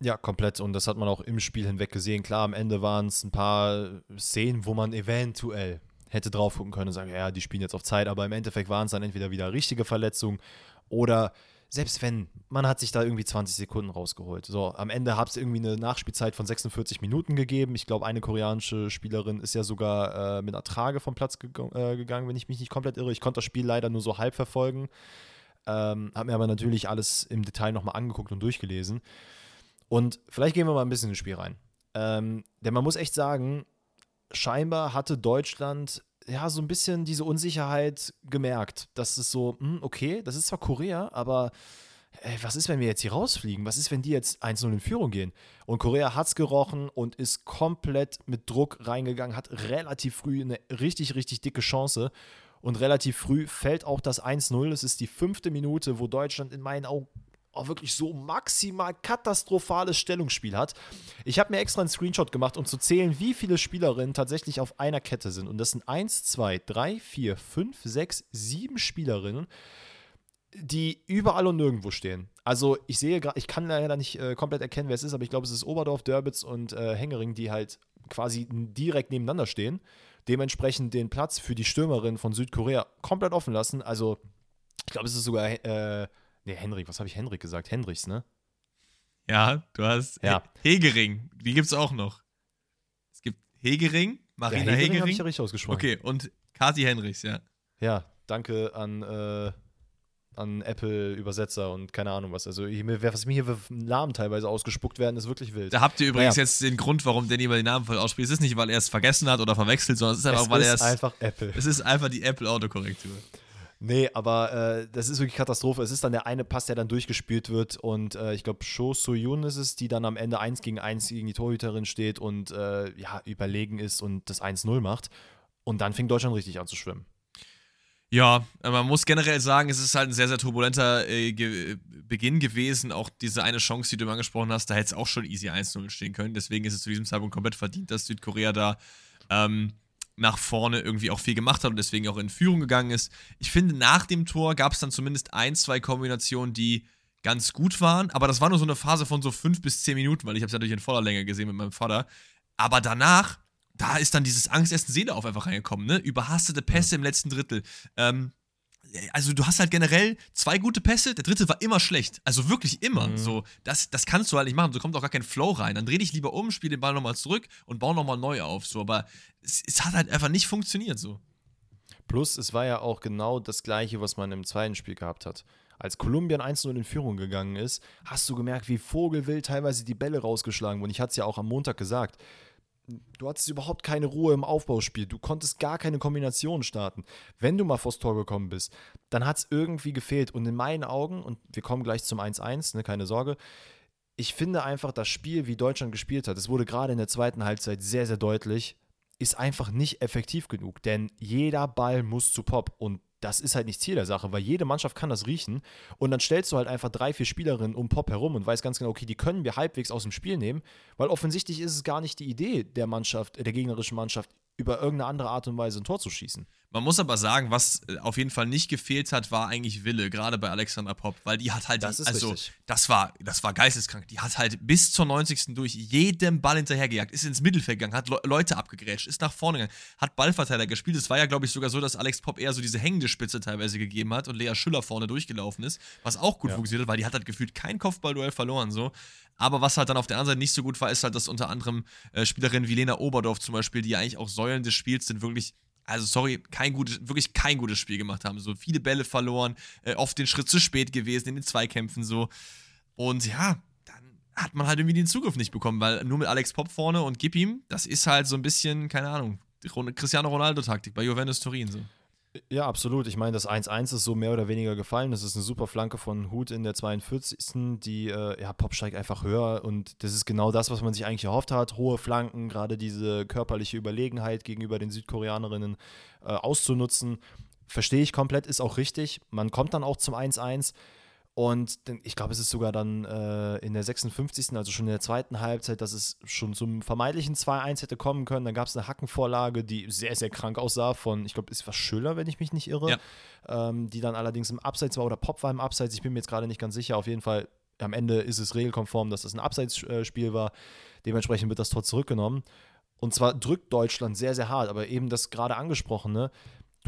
Ja, komplett. Und das hat man auch im Spiel hinweg gesehen. Klar, am Ende waren es ein paar Szenen, wo man eventuell hätte drauf gucken können und sagen, ja, die spielen jetzt auf Zeit, aber im Endeffekt waren es dann entweder wieder richtige Verletzungen oder selbst wenn, man hat sich da irgendwie 20 Sekunden rausgeholt. So, am Ende hat es irgendwie eine Nachspielzeit von 46 Minuten gegeben. Ich glaube, eine koreanische Spielerin ist ja sogar äh, mit einer Trage vom Platz ge äh, gegangen, wenn ich mich nicht komplett irre. Ich konnte das Spiel leider nur so halb verfolgen. Ähm, habe mir aber natürlich alles im Detail nochmal angeguckt und durchgelesen. Und vielleicht gehen wir mal ein bisschen ins Spiel rein. Ähm, denn man muss echt sagen, scheinbar hatte Deutschland ja so ein bisschen diese Unsicherheit gemerkt. Das ist so, hm, okay, das ist zwar Korea, aber ey, was ist, wenn wir jetzt hier rausfliegen? Was ist, wenn die jetzt 1-0 in Führung gehen? Und Korea hat es gerochen und ist komplett mit Druck reingegangen, hat relativ früh eine richtig, richtig dicke Chance. Und relativ früh fällt auch das 1-0. Es ist die fünfte Minute, wo Deutschland in meinen Augen auch wirklich so maximal katastrophales Stellungsspiel hat. Ich habe mir extra einen Screenshot gemacht, um zu zählen, wie viele Spielerinnen tatsächlich auf einer Kette sind. Und das sind 1, 2, 3, 4, 5, 6, 7 Spielerinnen, die überall und nirgendwo stehen. Also ich sehe gerade, ich kann leider nicht äh, komplett erkennen, wer es ist, aber ich glaube, es ist Oberdorf, Dörbitz und äh, Hengering, die halt quasi direkt nebeneinander stehen. Dementsprechend den Platz für die Stürmerin von Südkorea komplett offen lassen. Also ich glaube, es ist sogar äh, Nee, Henrik, was habe ich Henrik gesagt? Hendrichs, ne? Ja, du hast ja. Hegering. Die gibt es auch noch. Es gibt Hegering, Marina ja, Hegering. Hegering. Ich ja richtig ausgesprochen. Okay, und Kati Henrichs, ja. Ja, danke an, äh, an Apple-Übersetzer und keine Ahnung was. Also, was mir hier für Namen teilweise ausgespuckt werden, ist wirklich wild. Da habt ihr übrigens naja. jetzt den Grund, warum Danny mal den Namen voll ausspricht. Es ist nicht, weil er es vergessen hat oder verwechselt, sondern es ist einfach, es weil er es. Es ist einfach Apple. Es ist einfach die Apple-Autokorrektur. Nee, aber äh, das ist wirklich Katastrophe. Es ist dann der eine Pass, der dann durchgespielt wird und äh, ich glaube, Sho Soyun ist es, die dann am Ende 1 gegen 1 gegen die Torhüterin steht und äh, ja, überlegen ist und das 1-0 macht. Und dann fing Deutschland richtig an zu schwimmen. Ja, man muss generell sagen, es ist halt ein sehr, sehr turbulenter äh, Beginn gewesen. Auch diese eine Chance, die du angesprochen hast, da hätte es auch schon easy 1-0 stehen können. Deswegen ist es zu diesem Zeitpunkt komplett verdient, dass Südkorea da ähm, nach vorne irgendwie auch viel gemacht hat und deswegen auch in Führung gegangen ist. Ich finde, nach dem Tor gab es dann zumindest ein, zwei Kombinationen, die ganz gut waren, aber das war nur so eine Phase von so fünf bis zehn Minuten, weil ich habe es natürlich in voller Länge gesehen mit meinem Vater. Aber danach, da ist dann dieses Angstessen Seele auf einfach reingekommen, ne? Überhastete Pässe im letzten Drittel. Ähm, also du hast halt generell zwei gute Pässe, der dritte war immer schlecht. Also wirklich immer. Mhm. So, das, das kannst du halt nicht machen. So kommt auch gar kein Flow rein. Dann dreh dich lieber um, spiel den Ball nochmal zurück und bau nochmal neu auf. So, aber es, es, hat halt einfach nicht funktioniert so. Plus, es war ja auch genau das gleiche, was man im zweiten Spiel gehabt hat. Als Kolumbien 1-0 in Führung gegangen ist, hast du gemerkt, wie Vogelwild teilweise die Bälle rausgeschlagen wurden. Ich hatte es ja auch am Montag gesagt Du hattest überhaupt keine Ruhe im Aufbauspiel. Du konntest gar keine Kombinationen starten. Wenn du mal vors Tor gekommen bist, dann hat es irgendwie gefehlt. Und in meinen Augen, und wir kommen gleich zum 1-1, ne, keine Sorge, ich finde einfach, das Spiel, wie Deutschland gespielt hat, es wurde gerade in der zweiten Halbzeit sehr, sehr deutlich, ist einfach nicht effektiv genug. Denn jeder Ball muss zu Pop. Und das ist halt nicht Ziel der Sache, weil jede Mannschaft kann das riechen. Und dann stellst du halt einfach drei, vier Spielerinnen um Pop herum und weißt ganz genau, okay, die können wir halbwegs aus dem Spiel nehmen, weil offensichtlich ist es gar nicht die Idee der Mannschaft, der gegnerischen Mannschaft, über irgendeine andere Art und Weise ein Tor zu schießen. Man muss aber sagen, was äh, auf jeden Fall nicht gefehlt hat, war eigentlich Wille, gerade bei Alexandra Pop, weil die hat halt, das die, ist also richtig. das war, das war geisteskrank. Die hat halt bis zur 90. durch jedem Ball hinterhergejagt, ist ins Mittelfeld gegangen, hat Le Leute abgegrätscht, ist nach vorne gegangen, hat Ballverteiler gespielt. Es war ja, glaube ich, sogar so, dass Alex Pop eher so diese hängende Spitze teilweise gegeben hat und Lea Schüller vorne durchgelaufen ist, was auch gut Ja. funktioniert hat, weil die hat halt gefühlt kein Kopfballduell verloren so. Aber was halt dann auf der anderen Seite nicht so gut war, ist halt, dass unter anderem äh, Spielerinnen wie Lena Oberdorf zum Beispiel, die ja eigentlich auch Säulen des Spiels sind, wirklich also sorry, kein gutes, wirklich kein gutes Spiel gemacht haben. So viele Bälle verloren, äh, oft den Schritt zu spät gewesen in den Zweikämpfen so. Und ja, dann hat man halt irgendwie den Zugriff nicht bekommen, weil nur mit Alex Pop vorne und gib ihm, das ist halt so ein bisschen, keine Ahnung, Cristiano Ronaldo-Taktik bei Juventus Turin so. Ja, absolut. Ich meine, das 1-1 ist so mehr oder weniger gefallen. Das ist eine super Flanke von Hut in der 42. Die, äh, ja, Pop steigt einfach höher und das ist genau das, was man sich eigentlich erhofft hat. Hohe Flanken, gerade diese körperliche Überlegenheit gegenüber den Südkoreanerinnen äh, auszunutzen. Verstehe ich komplett, ist auch richtig. Man kommt dann auch zum 1-1 und ich glaube, es ist sogar dann äh, in der 56., also schon in der zweiten Halbzeit, dass es schon zum vermeintlichen 2-1 hätte kommen können. Dann gab es eine Hackenvorlage, die sehr, sehr krank aussah von, ich glaube, es war Schüller, wenn ich mich nicht irre, Ja. ähm, die dann allerdings im Abseits war oder Pop war im Abseits. Ich bin mir jetzt gerade nicht ganz sicher. Auf jeden Fall, am Ende ist es regelkonform, dass das ein Abseitsspiel war. Dementsprechend wird das Tor zurückgenommen. Und zwar drückt Deutschland sehr, sehr hart, aber eben das gerade angesprochene,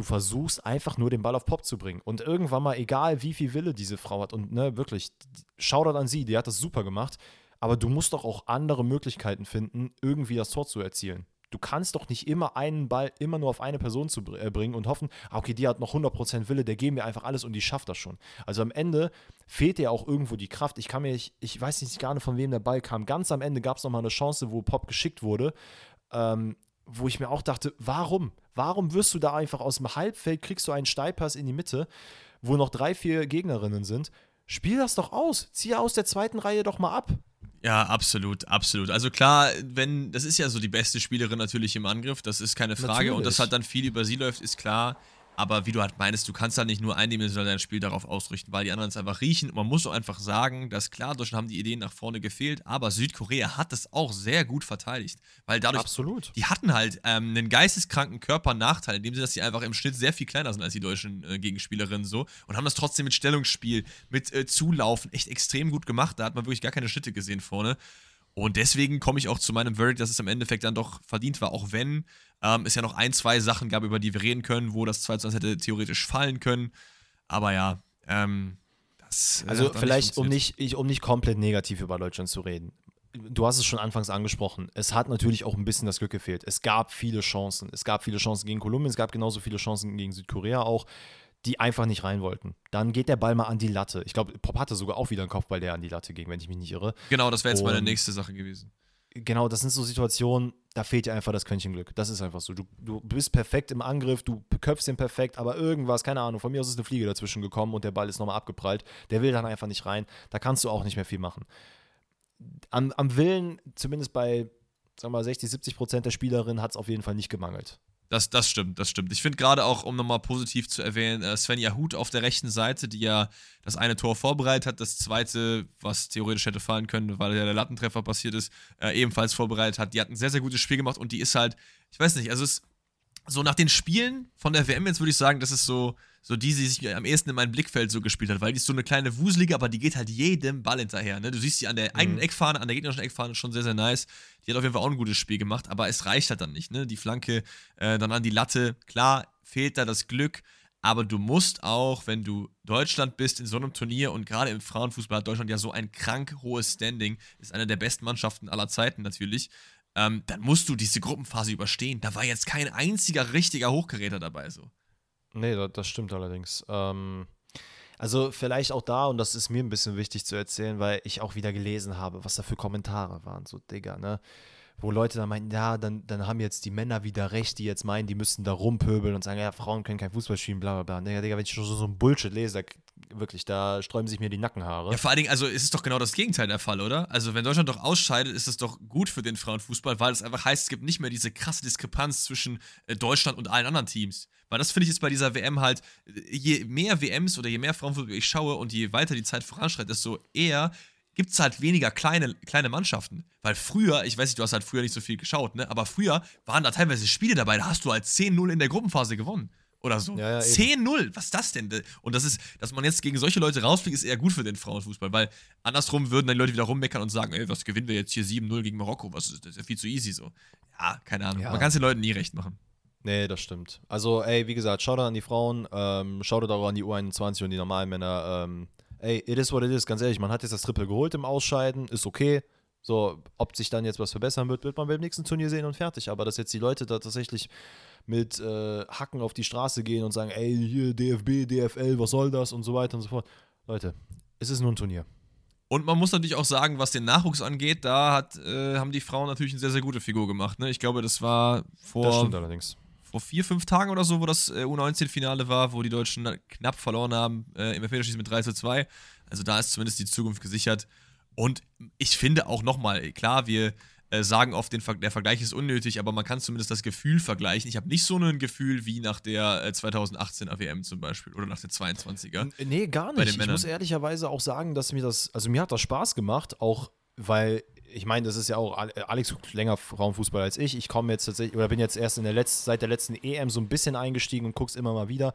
du versuchst einfach nur den Ball auf Pop zu bringen. Und irgendwann mal, egal wie viel Wille diese Frau hat, und ne, wirklich, Shoutout an sie, die hat das super gemacht, aber du musst doch auch andere Möglichkeiten finden, irgendwie das Tor zu erzielen. Du kannst doch nicht immer einen Ball immer nur auf eine Person zu äh, bringen und hoffen, ah, okay, die hat noch 100% Wille, der geben wir einfach alles und die schafft das schon. Also am Ende fehlt dir auch irgendwo die Kraft. Ich kann mir, ich, ich weiß nicht gar nicht, von wem der Ball kam. Ganz am Ende gab es nochmal eine Chance, wo Pop geschickt wurde, ähm, wo ich mir auch dachte, warum? Warum wirst du da einfach aus dem Halbfeld, kriegst du einen Steilpass in die Mitte, wo noch drei, vier Gegnerinnen sind? Spiel das doch aus. Zieh aus der zweiten Reihe doch mal ab. Ja, absolut, absolut. Also klar, wenn, das ist ja so die beste Spielerin natürlich im Angriff, das ist keine Frage. Und Natürlich. dass halt dann viel über sie läuft, ist klar. Aber wie du halt meinst, du kannst halt nicht nur eindimensional dein Spiel darauf ausrichten, weil die anderen es einfach riechen. Und man muss auch einfach sagen, dass klar, Deutschland haben die Ideen nach vorne gefehlt, aber Südkorea hat das auch sehr gut verteidigt. Weil dadurch, Absolut. die hatten halt ähm, einen geisteskranken Körpernachteil, in dem Sinne, dass sie einfach im Schnitt sehr viel kleiner sind als die deutschen äh, Gegenspielerinnen so und haben das trotzdem mit Stellungsspiel, mit äh, Zulaufen echt extrem gut gemacht. Da hat man wirklich gar keine Schnitte gesehen vorne. Und deswegen komme ich auch zu meinem Verdict, dass es am Endeffekt dann doch verdient war, auch wenn ähm, es ja noch ein, zwei Sachen gab, über die wir reden können, wo das 2 zu 1 hätte theoretisch fallen können. Aber ja, ähm, das. äh, Also vielleicht, um funktioniert. nicht, ich, um nicht komplett negativ über Deutschland zu reden. Du hast es schon anfangs angesprochen. Es hat natürlich auch ein bisschen das Glück gefehlt. Es gab viele Chancen. Es gab viele Chancen gegen Kolumbien, es gab genauso viele Chancen gegen Südkorea auch, die einfach nicht rein wollten. Dann geht der Ball mal an die Latte. Ich glaube, Pop hatte sogar auch wieder einen Kopfball, der an die Latte ging, wenn ich mich nicht irre. Genau, das wäre jetzt meine nächste Sache gewesen. Genau, das sind so Situationen, da fehlt dir einfach das Quäntchen Glück. Das ist einfach so. Du, du bist perfekt im Angriff, du köpfst ihn perfekt, aber irgendwas, keine Ahnung, von mir aus ist eine Fliege dazwischen gekommen und der Ball ist nochmal abgeprallt. Der will dann einfach nicht rein. Da kannst du auch nicht mehr viel machen. Am, am Willen, zumindest bei, sagen wir mal, 60, 70 Prozent der Spielerinnen, hat es auf jeden Fall nicht gemangelt. Das, das stimmt, das stimmt. Ich finde gerade auch, um nochmal positiv zu erwähnen, äh, Svenja Huth auf der rechten Seite, die ja das eine Tor vorbereitet hat, das zweite, was theoretisch hätte fallen können, weil ja der Lattentreffer passiert ist, äh, ebenfalls vorbereitet hat. Die hat ein sehr, sehr gutes Spiel gemacht und die ist halt, ich weiß nicht, also es so nach den Spielen von der WM jetzt würde ich sagen, das ist so, so die, die sich am ehesten in mein Blickfeld so gespielt hat, weil die ist so eine kleine Wuselige, aber die geht halt jedem Ball hinterher. Ne? Du siehst sie an der eigenen Eckfahne, an der gegnerischen Eckfahne schon sehr, sehr nice. Die hat auf jeden Fall auch ein gutes Spiel gemacht, aber es reicht halt dann nicht. Ne? Die Flanke äh, dann an die Latte, klar, fehlt da das Glück, aber du musst auch, wenn du Deutschland bist in so einem Turnier und gerade im Frauenfußball hat Deutschland ja so ein krank hohes Standing, ist eine der besten Mannschaften aller Zeiten natürlich, ähm, dann musst du diese Gruppenphase überstehen. Da war jetzt kein einziger richtiger Hochgeräter dabei so. Nee, das, das stimmt allerdings. Ähm, also vielleicht auch da, und das ist mir ein bisschen wichtig zu erzählen, weil ich auch wieder gelesen habe, was da für Kommentare waren. So, Digga, ne? Wo Leute dann meinen, ja, dann, dann haben jetzt die Männer wieder recht, die jetzt meinen, die müssten da rumpöbeln und sagen, ja, Frauen können kein Fußball spielen, bla bla bla. Digga, Digga, wenn ich schon so, so ein Bullshit lese, wirklich, da sträuben sich mir die Nackenhaare. Ja, vor allen Dingen, also ist es doch genau das Gegenteil der Fall, oder? Also, wenn Deutschland doch ausscheidet, ist es doch gut für den Frauenfußball, weil es einfach heißt, es gibt nicht mehr diese krasse Diskrepanz zwischen äh, Deutschland und allen anderen Teams. Weil das finde ich jetzt bei dieser WM halt, äh, je mehr WMs oder je mehr Frauenfußball ich schaue und je weiter die Zeit voranschreitet, desto eher gibt es halt weniger kleine, kleine Mannschaften. Weil früher, ich weiß nicht, du hast halt früher nicht so viel geschaut, ne? Aber früher waren da teilweise Spiele dabei, da hast du halt 10-0 in der Gruppenphase gewonnen. Oder so. Ja, ja, 10-0, was ist das denn? Und das ist, dass man jetzt gegen solche Leute rausfliegt, ist eher gut für den Frauenfußball, weil andersrum würden dann die Leute wieder rummeckern und sagen, ey, was gewinnen wir jetzt hier 7-0 gegen Marokko? Was ist, das ist ja viel zu easy so. Ja, keine Ahnung. Ja. Man kann es den Leuten nie recht machen. Nee, das stimmt. Also, ey, wie gesagt, Shoutout an die Frauen, ähm, Shoutout auch an die U21 und die normalen Männer. Ähm, ey, it is what it is, ganz ehrlich, man hat jetzt das Triple geholt im Ausscheiden, ist okay. So, ob sich dann jetzt was verbessern wird, wird man beim nächsten Turnier sehen und fertig. Aber dass jetzt die Leute da tatsächlich mit äh, Hacken auf die Straße gehen und sagen, ey, hier DFB, DFL, was soll das und so weiter und so fort. Leute, es ist nur ein Turnier. Und man muss natürlich auch sagen, was den Nachwuchs angeht, da hat, äh, haben die Frauen natürlich eine sehr, sehr gute Figur gemacht. Ne? Ich glaube, das war vor, Das stimmt allerdings. Vor vier, fünf Tagen oder so, wo das äh, U19-Finale war, wo die Deutschen knapp verloren haben äh, im Elfmeterschießen mit 3 zu 2. Also da ist zumindest die Zukunft gesichert. Und ich finde auch nochmal, klar, wir äh, sagen oft, den Ver der Vergleich ist unnötig, aber man kann zumindest das Gefühl vergleichen. Ich habe nicht so ein Gefühl wie nach der äh, 2018er WM zum Beispiel oder nach der 22er. N- Nee, gar nicht. Ich muss ehrlicherweise auch sagen, dass mir das, also mir hat das Spaß gemacht, auch weil, ich meine, das ist ja auch, Ale- Alex guckt länger Frauenfußball als ich. Ich komme jetzt tatsächlich, oder bin jetzt erst in der letzten, seit der letzten EM so ein bisschen eingestiegen und guck's immer mal wieder.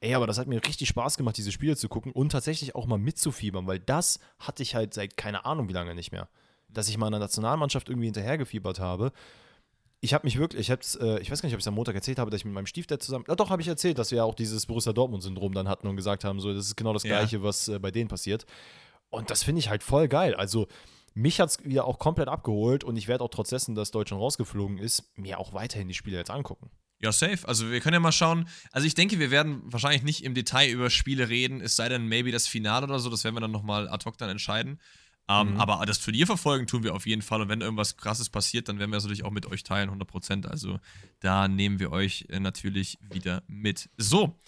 Ey, aber das hat mir richtig Spaß gemacht, diese Spiele zu gucken und tatsächlich auch mal mitzufiebern, weil das hatte ich halt seit keine Ahnung wie lange nicht mehr. Dass ich mal einer Nationalmannschaft irgendwie hinterhergefiebert habe. Ich habe mich wirklich, ich hab's, äh, ich weiß gar nicht, ob ich es am Montag erzählt habe, dass ich mit meinem Stiefdad zusammen, ja doch, habe ich erzählt, dass wir ja auch dieses Borussia Dortmund-Syndrom dann hatten und gesagt haben, so, das ist genau das Ja. Gleiche, was äh, bei denen passiert. Und das finde ich halt voll geil. Also, mich hat es wieder auch komplett abgeholt und ich werde auch trotz dessen, dass Deutschland rausgeflogen ist, mir auch weiterhin die Spiele jetzt angucken. Ja, safe. Also wir können ja mal schauen. Also ich denke, wir werden wahrscheinlich nicht im Detail über Spiele reden, es sei denn maybe das Finale oder so, das werden wir dann nochmal ad hoc dann entscheiden. Ähm, Mhm. Aber das Turnier verfolgen tun wir auf jeden Fall und wenn irgendwas krasses passiert, dann werden wir das natürlich auch mit euch teilen, 100%. Also da nehmen wir euch äh, natürlich wieder mit. So,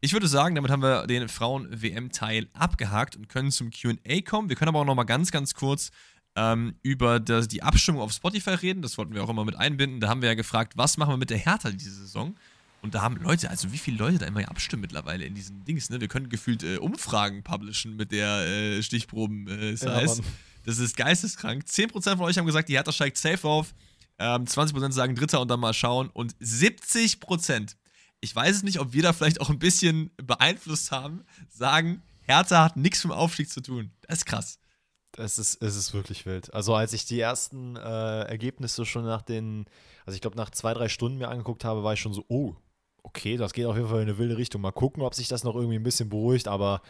ich würde sagen, damit haben wir den Frauen-WM-Teil abgehakt und können zum QA kommen. Wir können aber auch nochmal ganz, ganz kurz ähm, über das, die Abstimmung auf Spotify reden. Das wollten wir auch immer mit einbinden. Da haben wir ja gefragt, was machen wir mit der Hertha diese Saison? Und da haben Leute, also wie viele Leute da immer abstimmen mittlerweile in diesen Dings, ne? Wir können gefühlt äh, Umfragen publishen mit der äh, Stichproben-Size. Mann. das ist geisteskrank. 10% von euch haben gesagt, die Hertha steigt safe auf. Ähm, 20% sagen Dritter und dann mal schauen. Und 70%, ich weiß es nicht, ob wir da vielleicht auch ein bisschen beeinflusst haben, sagen, Hertha hat nichts mit Aufstieg zu tun. Das ist krass. Es ist, es ist wirklich wild. Also als ich die ersten äh, Ergebnisse schon nach den, also ich glaube nach zwei, drei Stunden mir angeguckt habe, war ich schon so, oh, okay, das geht auf jeden Fall in eine wilde Richtung. Mal gucken, ob sich das noch irgendwie ein bisschen beruhigt, aber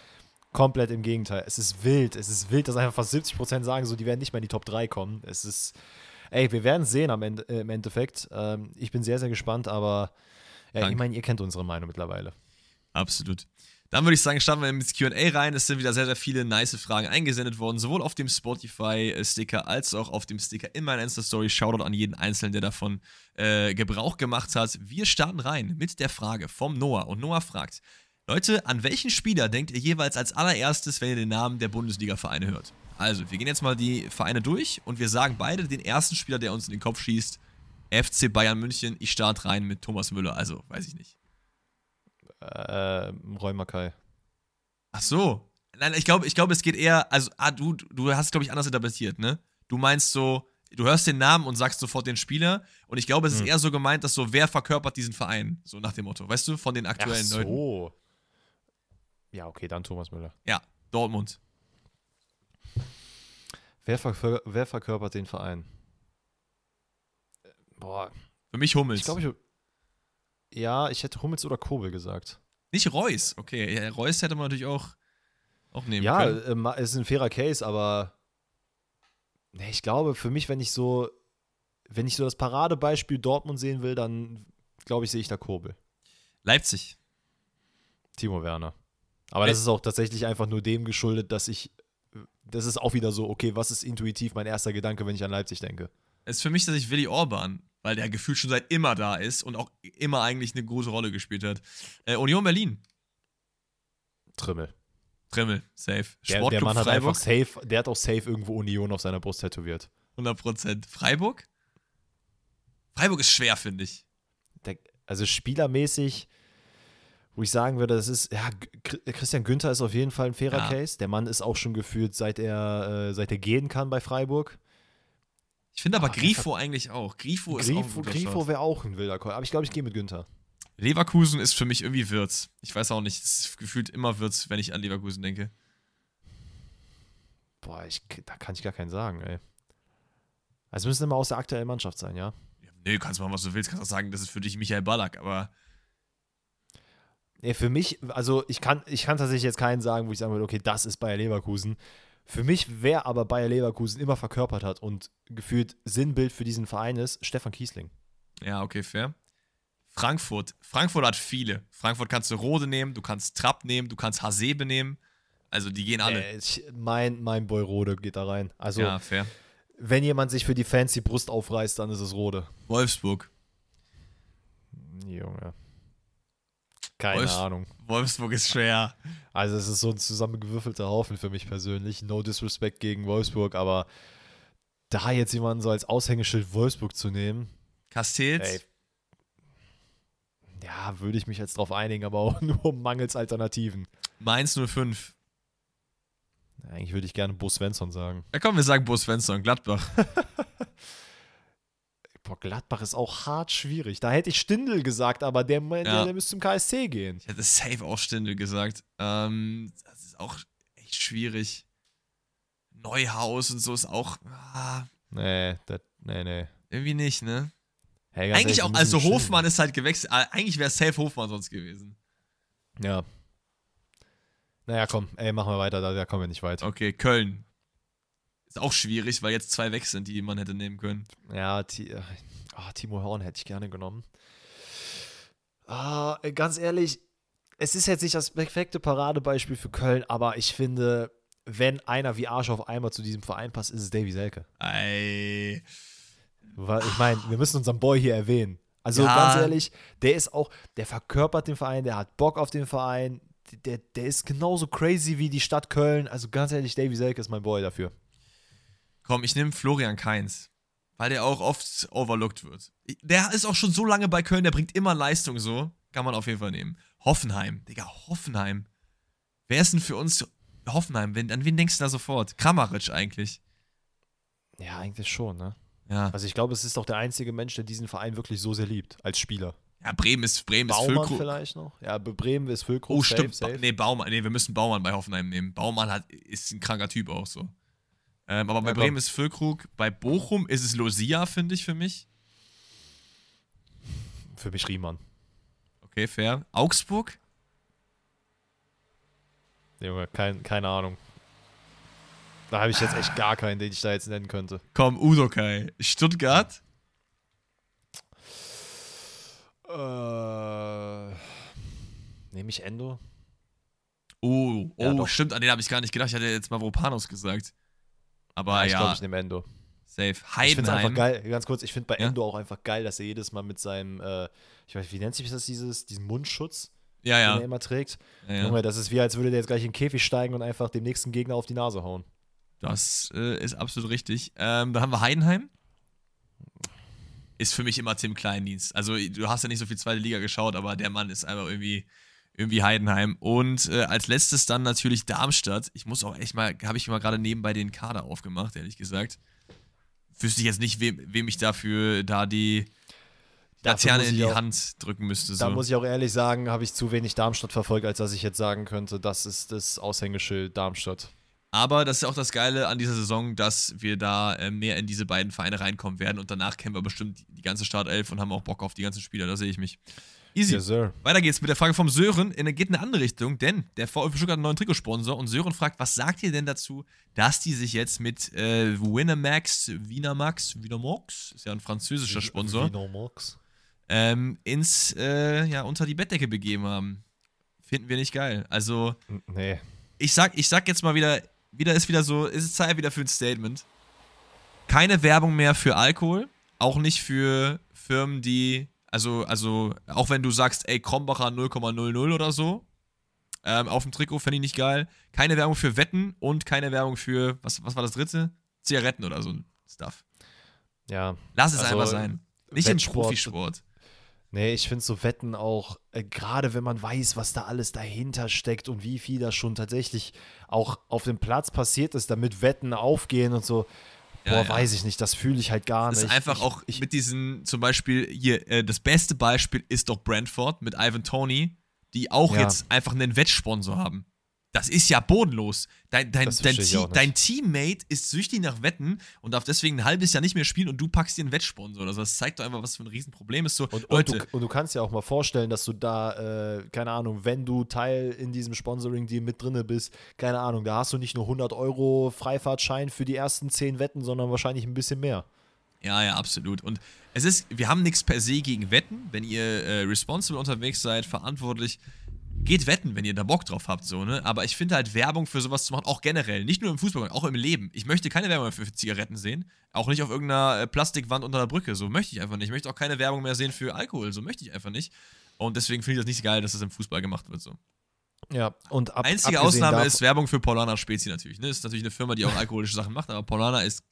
komplett im Gegenteil. Es ist wild. Es ist wild, dass einfach fast 70% sagen, so, die werden nicht mehr in die Top 3 kommen. Es ist, ey, wir werden es sehen am Ende, äh, im Endeffekt. Ähm, ich bin sehr, sehr gespannt, aber ja, Danke. ich meine, ihr kennt unsere Meinung mittlerweile. Absolut. Dann würde ich sagen, starten wir ins QA rein. Es sind wieder sehr, sehr viele nice Fragen eingesendet worden, sowohl auf dem Spotify-Sticker als auch auf dem Sticker in meiner Insta-Story. Shoutout an jeden Einzelnen, der davon äh, Gebrauch gemacht hat. Wir starten rein mit der Frage vom Noah. Und Noah fragt: Leute, an welchen Spieler denkt ihr jeweils als allererstes, wenn ihr den Namen der Bundesliga-Vereine hört? Also, wir gehen jetzt mal die Vereine durch und wir sagen beide den ersten Spieler, der uns in den Kopf schießt: FC Bayern München. Ich starte rein mit Thomas Müller. Also, weiß ich nicht. Äh, Mackay. Ach so. Nein, ich glaube, ich glaube, es geht eher, also, ah, du, du hast, glaube ich, anders interpretiert, ne? Du meinst so, du hörst den Namen und sagst sofort den Spieler. Und ich glaube, es ist Hm. eher so gemeint, dass so, wer verkörpert diesen Verein? So nach dem Motto, weißt du, von den Ach aktuellen Leuten. so. Ja, okay, dann Thomas Müller. Ja, Dortmund. Wer, verkör wer verkörpert den Verein? Äh, Boah, Für mich Hummels. ich glaube, ich. Ja, ich hätte Hummels oder Kobel gesagt. Nicht Reus. Okay, ja, Reus hätte man natürlich auch, auch nehmen Ja, können. äh, ma- es ist ein fairer Case, aber. Nee, ich glaube, für mich, wenn ich so. Wenn ich so das Paradebeispiel Dortmund sehen will, dann glaube ich, sehe ich da Kobel. Leipzig. Timo Werner. Aber Ey. das ist auch tatsächlich einfach nur dem geschuldet, dass ich. Das ist auch wieder so, okay, was ist intuitiv mein erster Gedanke, wenn ich an Leipzig denke? ist für mich tatsächlich Willi Orban, weil der gefühlt schon seit immer da ist und auch immer eigentlich eine große Rolle gespielt hat. Äh, Union Berlin. Trimmel. Trimmel, safe. Der, der Mann hat Freiburg. einfach safe, der hat auch safe irgendwo Union auf seiner Brust tätowiert. 100%. Freiburg? Freiburg ist schwer, finde ich. Der, also spielermäßig, wo ich sagen würde, das ist, ja, Christian Günther ist auf jeden Fall ein fairer ja. Case. Der Mann ist auch schon gefühlt, seit er, äh, seit er gehen kann bei Freiburg. Ich finde aber, aber Grifo eigentlich auch. Grifo, Grifo ist auch ein Grifo wäre auch ein wilder Call. Aber ich glaube, ich gehe mit Günther. Leverkusen ist für mich irgendwie Wirtz. Ich weiß auch nicht, es ist gefühlt immer Wirtz, wenn ich an Leverkusen denke. Boah, ich, da kann ich gar keinen sagen, ey. Also müssen immer aus der aktuellen Mannschaft sein, ja? ja nee, kannst machen, was du willst. Kannst auch sagen, das ist für dich Michael Ballack, aber. Nee, für mich, also ich kann, ich kann tatsächlich jetzt keinen sagen, wo ich sagen würde, okay, das ist Bayer Leverkusen. Für mich, wer aber Bayer Leverkusen immer verkörpert hat und gefühlt Sinnbild für diesen Verein ist, Stefan Kiesling. Ja, okay, fair. Frankfurt. Frankfurt hat viele. Frankfurt kannst du Rode nehmen, du kannst Trapp nehmen, du kannst Hasebe nehmen. Also die gehen alle. Äh, ich, mein, mein Boy Rode geht da rein. Also, ja, fair. wenn jemand sich für die Fans die Brust aufreißt, dann ist es Rode. Wolfsburg. Junge. Keine Wolfs Ahnung. Wolfsburg ist schwer. Also es ist so ein zusammengewürfelter Haufen für mich persönlich. No disrespect gegen Wolfsburg, aber da jetzt jemanden so als Aushängeschild Wolfsburg zu nehmen. Castells? Ja, würde ich mich jetzt drauf einigen, aber auch nur mangels Alternativen. Mainz 05. Eigentlich würde ich gerne Bo Svensson sagen. Ja, komm, wir sagen Bo Svensson, Gladbach. Boah, Gladbach ist auch hart schwierig. Da hätte ich Stindel gesagt, aber der, ja. der, der müsste zum KSC gehen. Ich hätte safe auch Stindel gesagt. Ähm, das ist auch echt schwierig. Neuhaus und so ist auch. Ah, nee, das, nee, nee. Irgendwie nicht, ne? Hey, eigentlich auch, also Hofmann ist halt gewechselt. Äh, eigentlich wäre safe Hofmann sonst gewesen. Ja. Naja, komm, ey, machen wir weiter, da, da kommen wir nicht weiter. Okay, Köln. Ist auch schwierig, weil jetzt zwei weg sind, die man hätte nehmen können. Ja, oh, Timo Horn hätte ich gerne genommen. Ah, ganz ehrlich, es ist jetzt nicht das perfekte Paradebeispiel für Köln, aber ich finde, wenn einer wie Arsch auf einmal zu diesem Verein passt, ist es Davy Selke. Ey. Weil, ich meine, wir müssen unseren Boy hier erwähnen. Also ja. ganz ehrlich, der ist auch, der verkörpert den Verein, der hat Bock auf den Verein, der, der ist genauso crazy wie die Stadt Köln. Also ganz ehrlich, Davy Selke ist mein Boy dafür. Komm, ich nehme Florian Kainz. Weil der auch oft overlooked wird. Der ist auch schon so lange bei Köln, der bringt immer Leistung so. Kann man auf jeden Fall nehmen. Hoffenheim. Digga, Hoffenheim. Wer ist denn für uns Hoffenheim? an wen denkst du da sofort? Kramaric eigentlich. Ja, eigentlich schon, ne? Ja. Also ich glaube, es ist doch der einzige Mensch, der diesen Verein wirklich so sehr liebt, als Spieler. Ja, Bremen ist Bremen Baumann ist Füllkrug. vielleicht noch. Ja, Bremen ist Füllkrug. Oh, stimmt. Safe, safe. Nee, Baumann. Nee, wir müssen Baumann bei Hoffenheim nehmen. Baumann hat, ist ein kranker Typ auch so. Ähm, aber bei ja, Bremen ist Füllkrug. Bei Bochum ist es Losia, finde ich, für mich. Für mich Riemann. Okay, fair. Augsburg? Junge, kein, keine Ahnung. Da habe ich jetzt echt gar keinen, den ich da jetzt nennen könnte. Komm, Udokai. Stuttgart? Äh, Nehme ich Endo? Oh, oh, ja, stimmt, an den habe ich gar nicht gedacht. Ich hatte jetzt mal Mavropanos gesagt. Aber ja. Ich glaube, ich nehme Endo. Safe. Heidenheim. Ich finde einfach geil, ganz kurz, ich finde bei Endo auch einfach geil, dass er jedes Mal mit seinem, äh, ich weiß, wie nennt sich das, dieses, diesen Mundschutz, ja, ja. den er immer trägt. Ja, ja. Junge, das ist wie, als würde der jetzt gleich in den Käfig steigen und einfach dem nächsten Gegner auf die Nase hauen. Das äh, ist absolut richtig. Ähm, da haben wir Heidenheim. Ist für mich immer Tim Kleindienst. Also, du hast ja nicht so viel zweite Liga geschaut, aber der Mann ist einfach irgendwie irgendwie Heidenheim. Und äh, als letztes dann natürlich Darmstadt. Ich muss auch echt mal, habe ich mal gerade nebenbei den Kader aufgemacht, ehrlich gesagt. Wüsste ich jetzt nicht, wem, wem ich dafür da die Laterne in die auch, Hand drücken müsste. So. Da muss ich auch ehrlich sagen, habe ich zu wenig Darmstadt verfolgt, als dass ich jetzt sagen könnte, das ist das Aushängeschild Darmstadt. Aber das ist auch das Geile an dieser Saison, dass wir da äh, mehr in diese beiden Vereine reinkommen werden und danach kennen wir bestimmt die ganze Startelf und haben auch Bock auf die ganzen Spieler, da sehe ich mich. Easy. Yes, Weiter geht's mit der Frage vom Sören. In, geht in eine andere Richtung, denn der VfB Stuttgart hat einen neuen Trikotsponsor und Sören fragt, was sagt ihr denn dazu, dass die sich jetzt mit äh, Winamax, Winamax, Winamax, ist ja ein französischer Sponsor, Winamax. Ähm, ins, äh, ja, unter die Bettdecke begeben haben. Finden wir nicht geil. Also, nee. Ich sag, ich sag jetzt mal wieder, wieder ist wieder so, ist es Zeit wieder für ein Statement. keine Werbung mehr für Alkohol, auch nicht für Firmen, die, also, also, auch wenn du sagst, ey, Krombacher 0,00 oder so, ähm, auf dem Trikot, fände ich nicht geil. Keine Werbung für Wetten und keine Werbung für, was, was war das dritte? Zigaretten oder so ein Stuff. Ja. Lass es also, einfach sein. Nicht im Profisport. Nee, ich finde so Wetten auch, äh, gerade wenn man weiß, was da alles dahinter steckt und wie viel da schon tatsächlich auch auf dem Platz passiert ist, damit Wetten aufgehen und so. Boah, ja, weiß ich nicht, das fühle ich halt gar das nicht. Ist einfach ich, auch ich, mit diesen, zum Beispiel hier, äh, das beste Beispiel ist doch Brentford mit Ivan Tony, die auch jetzt einfach einen Wettsponsor haben. Das ist ja bodenlos. Dein, dein, dein, dein, Teammate ist süchtig nach Wetten und darf deswegen ein halbes Jahr nicht mehr spielen und du packst dir einen Wettsponsor. Also das zeigt doch einfach, was für ein Riesenproblem ist. So, und, und, du, und du, kannst ja auch mal vorstellen, dass du da, äh, keine Ahnung, wenn du Teil in diesem Sponsoring-Deal mit drinne bist, keine Ahnung, da hast du nicht nur 100 Euro Freifahrtschein für die ersten 10 Wetten, sondern wahrscheinlich ein bisschen mehr. Ja, ja, absolut. Und es ist, wir haben nichts per se gegen Wetten. Wenn ihr äh, responsible unterwegs seid, verantwortlich, geht wetten, wenn ihr da Bock drauf habt, so, ne? Aber ich finde halt Werbung für sowas zu machen, auch generell, nicht nur im Fußball, auch im Leben. Ich möchte keine Werbung mehr für Zigaretten sehen, auch nicht auf irgendeiner äh, Plastikwand unter der Brücke, so möchte ich einfach nicht. Ich möchte auch keine Werbung mehr sehen für Alkohol, so möchte ich einfach nicht. Und deswegen finde ich das nicht geil, dass das im Fußball gemacht wird, so. Ja, und ab, Einzige Ausnahme ist Werbung für Paulana Spezi natürlich, ne? Ist natürlich eine Firma, die auch alkoholische Sachen macht, aber Paulana ist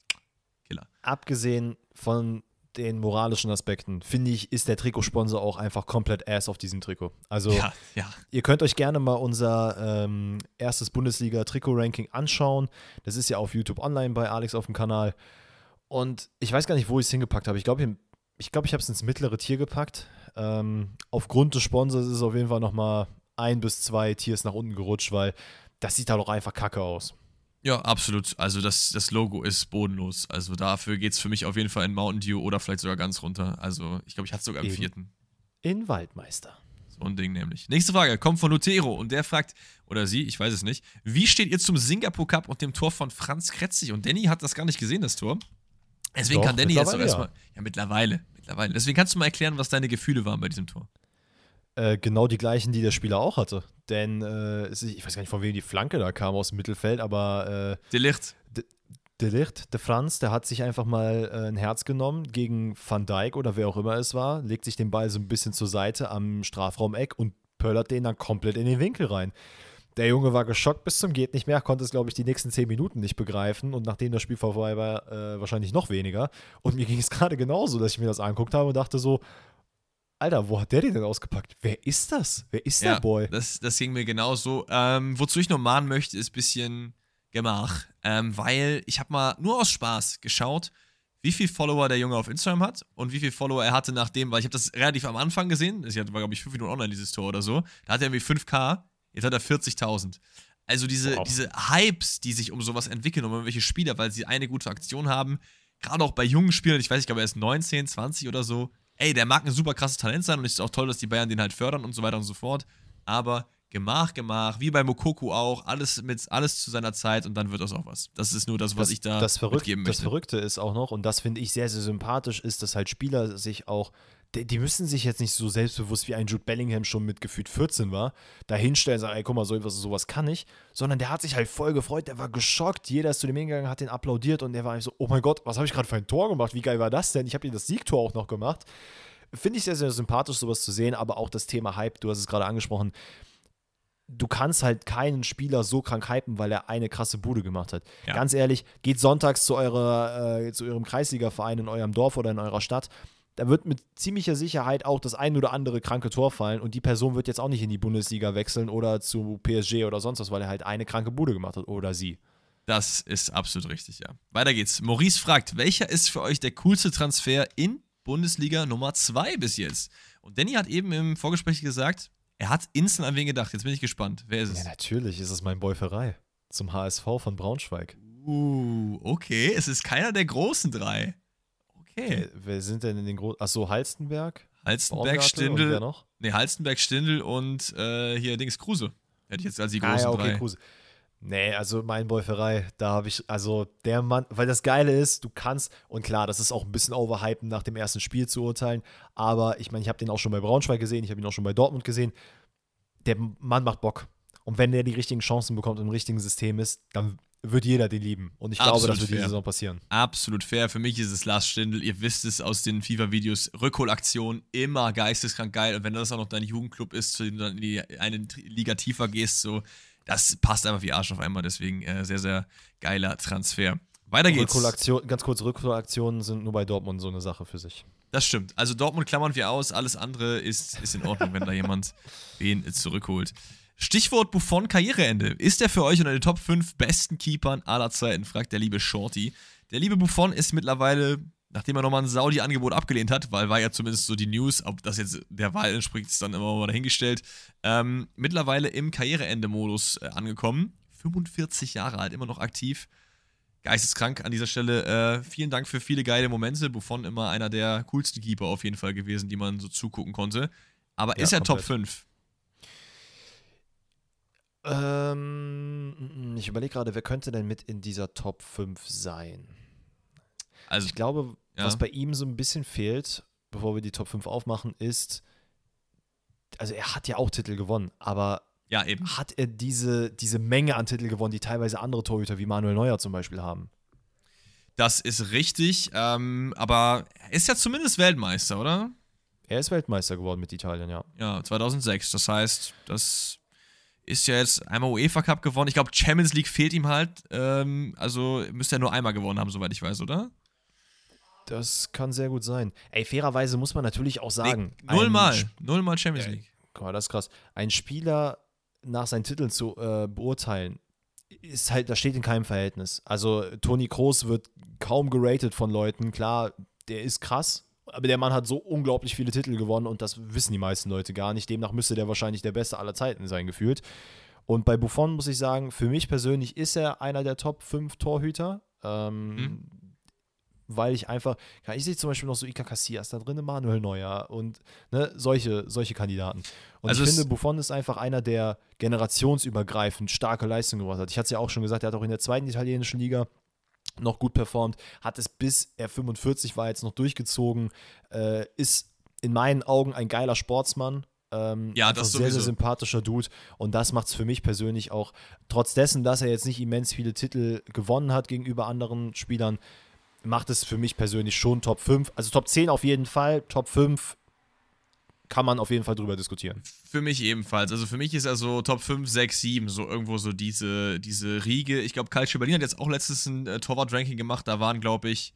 Killer. Abgesehen von den moralischen Aspekten, finde ich, ist der Trikotsponsor auch einfach komplett ass auf diesem Trikot. Also, ja, ja. ihr könnt euch gerne mal unser ähm, erstes Bundesliga-Trikot-Ranking anschauen. Das ist ja auf YouTube online bei Alex auf dem Kanal. Und ich weiß gar nicht, wo ich es hingepackt habe. Ich glaube, ich, glaub, ich habe es ins mittlere Tier gepackt. Ähm, aufgrund des Sponsors ist es auf jeden Fall nochmal ein bis zwei Tiers nach unten gerutscht, weil das sieht halt auch einfach kacke aus. Ja, absolut. Also das, das Logo ist bodenlos. Also dafür geht es für mich auf jeden Fall in Mountain Dew oder vielleicht sogar ganz runter. Also ich glaube, ich hatte sogar im vierten. In Waldmeister. So ein Ding nämlich. Nächste Frage kommt von Lutero und der fragt, oder sie, ich weiß es nicht, wie steht ihr zum Singapur Cup und dem Tor von Franz Kretzig? Und Danny hat das gar nicht gesehen, das Tor. Deswegen Doch, kann Danny jetzt auch erstmal. Ja. ja, mittlerweile. Mittlerweile. Deswegen kannst du mal erklären, was deine Gefühle waren bei diesem Tor. Äh, genau die gleichen, die der Spieler auch hatte. Denn äh, ich weiß gar nicht, von wem die Flanke da kam aus dem Mittelfeld, aber. Äh, Delicht. De Licht, der Franz, der hat sich einfach mal äh, ein Herz genommen gegen Van Dijk oder wer auch immer es war, legt sich den Ball so ein bisschen zur Seite am Strafraumeck und pöllert den dann komplett in den Winkel rein. Der Junge war geschockt bis zum geht nicht mehr, konnte es, glaube ich, die nächsten zehn Minuten nicht begreifen und nachdem das Spiel vorbei war, äh, wahrscheinlich noch weniger. Und mir ging es gerade genauso, dass ich mir das anguckt habe und dachte so, Alter, wo hat der den denn ausgepackt? Wer ist das? Wer ist ja, der Boy? Das, das ging mir genauso. Ähm, wozu ich noch mahnen möchte, ist ein bisschen Gemach. Ähm, weil ich habe mal nur aus Spaß geschaut, wie viele Follower der Junge auf Instagram hat und wie viele Follower er hatte nachdem, weil ich habe das relativ am Anfang gesehen. Das war, glaube ich, 5 Minuten online, dieses Tor oder so. Da hat er irgendwie 5K, jetzt hat er 40.000. Also diese, wow. diese Hypes, die sich um sowas entwickeln, um irgendwelche Spieler, weil sie eine gute Aktion haben, gerade auch bei jungen Spielern, ich weiß, ich glaube, er ist 19, 20 oder so, ey, der mag ein super krasses Talent sein und es ist auch toll, dass die Bayern den halt fördern und so weiter und so fort. Aber Gemach, Gemach, wie bei Mokoku auch, alles mit alles zu seiner Zeit und dann wird das auch was. Das ist nur das, was das, ich da das mitgeben möchte. Das Verrückte ist auch noch, und das finde ich sehr, sehr sympathisch, ist, dass halt Spieler sich auch, die, die, müssen sich jetzt nicht so selbstbewusst wie ein Jude Bellingham schon mit gefühlt 14 war, da hinstellen und sagen, ey, guck mal, so, was, sowas kann ich, sondern der hat sich halt voll gefreut, der war geschockt, jeder ist zu dem hingegangen, hat den applaudiert und der war so, oh mein Gott, was habe ich gerade für ein Tor gemacht, wie geil war das denn? Ich habe ihm das Siegtor auch noch gemacht. Finde ich sehr, sehr sympathisch, sowas zu sehen, aber auch das Thema Hype, du hast es gerade angesprochen, du kannst halt keinen Spieler so krank hypen, weil er eine krasse Bude gemacht hat. Ja. Ganz ehrlich, geht sonntags zu, eurer, äh, zu eurem Kreisligaverein in eurem Dorf oder in eurer Stadt. Da wird mit ziemlicher Sicherheit auch das ein oder andere kranke Tor fallen und die Person wird jetzt auch nicht in die Bundesliga wechseln oder zu PSG oder sonst was, weil er halt eine kranke Bude gemacht hat oder sie. Das ist absolut richtig, ja. Weiter geht's. Maurice fragt, welcher ist für euch der coolste Transfer in Bundesliga Nummer 2 bis jetzt? Und Danny hat eben im Vorgespräch gesagt, er hat instant an wen gedacht. Jetzt bin ich gespannt. Wer ist es? Ja, natürlich ist es mein Boyferei. Zum HSV von Braunschweig. Uh, okay. Es ist keiner der großen drei. Okay. Wer, wer sind denn in den großen. Achso, Halstenberg? Halstenberg, Stindl. wer noch? Nee, Halstenberg, Stindl und äh, hier Dings Kruse. Hätte ich jetzt als die großen ah, ja, okay, drei. Kruse. Nee, also mein Boyferei, da habe ich, also der Mann, weil das Geile ist, du kannst, und klar, das ist auch ein bisschen overhypen nach dem ersten Spiel zu urteilen, aber ich meine, ich habe den auch schon bei Braunschweig gesehen, ich habe ihn auch schon bei Dortmund gesehen. Der Mann macht Bock. Und wenn der die richtigen Chancen bekommt und im richtigen System ist, dann wird jeder den lieben. Und ich Absolut glaube, das wird fair. diese Saison passieren. Absolut fair. Für mich ist es Lars Stindl. Ihr wisst es aus den FIFA-Videos. Rückholaktion immer geisteskrank geil. Und wenn das auch noch dein Jugendclub ist, zu dem du dann in die eine Liga tiefer gehst, so, das passt einfach wie Arsch auf einmal. Deswegen äh, sehr, sehr geiler Transfer. Weiter geht's. Rückholaktion, ganz kurz, Rückholaktionen sind nur bei Dortmund so eine Sache für sich. Das stimmt. Also Dortmund klammern wir aus. Alles andere ist, ist in Ordnung, wenn da jemand wen zurückholt. Stichwort Buffon Karriereende. Ist er für euch unter den Top 5 besten Keepern aller Zeiten? fragt der liebe Shorty. Der liebe Buffon ist mittlerweile, nachdem er nochmal ein Saudi-Angebot abgelehnt hat, weil war ja zumindest so die News, ob das jetzt der Wahl entspricht, ist dann immer mal dahingestellt, ähm, mittlerweile im Karriereende-Modus äh, angekommen. 45 Jahre alt, immer noch aktiv. Geisteskrank an dieser Stelle. Äh, vielen Dank für viele geile Momente. Buffon immer einer der coolsten Keeper auf jeden Fall gewesen, die man so zugucken konnte. Aber Ja, ist er Top komplett. 5? Ähm, ich überlege gerade, wer könnte denn mit in dieser Top 5 sein? Also, Ich glaube, Ja. was bei ihm so ein bisschen fehlt, bevor wir die Top 5 aufmachen, ist, also er hat ja auch Titel gewonnen, aber ja, hat er diese, diese Menge an Titel gewonnen, die teilweise andere Torhüter wie Manuel Neuer zum Beispiel haben? Das ist richtig. Ähm, aber er ist ja zumindest Weltmeister, oder? Er ist Weltmeister geworden mit Italien, ja. Ja, 2006. Das heißt, das ist ja jetzt einmal UEFA Cup gewonnen. Ich glaube, Champions League fehlt ihm halt. Ähm, also müsste er nur einmal gewonnen haben, soweit ich weiß, oder? Das kann sehr gut sein. Ey, fairerweise muss man natürlich auch sagen. Nee, nullmal. Nullmal Champions League. Guck mal, das ist krass. Ein Spieler nach seinen Titeln zu äh, beurteilen, ist halt, das steht in keinem Verhältnis. Also Toni Kroos wird kaum geratet von Leuten. Klar, der ist krass, aber der Mann hat so unglaublich viele Titel gewonnen und das wissen die meisten Leute gar nicht. Demnach müsste der wahrscheinlich der Beste aller Zeiten sein, gefühlt. Und bei Buffon muss ich sagen, für mich persönlich ist er einer der Top 5 Torhüter. Ähm, Mhm. Weil ich einfach, ja, ich sehe zum Beispiel noch so Iker Casillas da drin, Manuel Neuer und ne, solche, solche Kandidaten. Und Also ich finde, Buffon ist einfach einer, der generationsübergreifend starke Leistungen gebracht hat. Ich hatte es ja auch schon gesagt, er hat auch in der zweiten italienischen Liga noch gut performt, hat es bis er 45 war jetzt noch durchgezogen, äh, ist in meinen Augen ein geiler Sportsmann. Ähm, Ja, das sehr, sehr sowieso. sympathischer Dude. Und das macht es für mich persönlich auch, trotz dessen, dass er jetzt nicht immens viele Titel gewonnen hat gegenüber anderen Spielern, macht es für mich persönlich schon Top 5. Also Top 10 auf jeden Fall, Top 5 kann man auf jeden Fall drüber diskutieren. Für mich ebenfalls. Also für mich ist er so Top 5, 6, 7, so irgendwo so diese, diese Riege. Ich glaube, Calcio Berlin hat jetzt auch letztens ein äh, Torwart-Ranking gemacht. Da waren, glaube ich,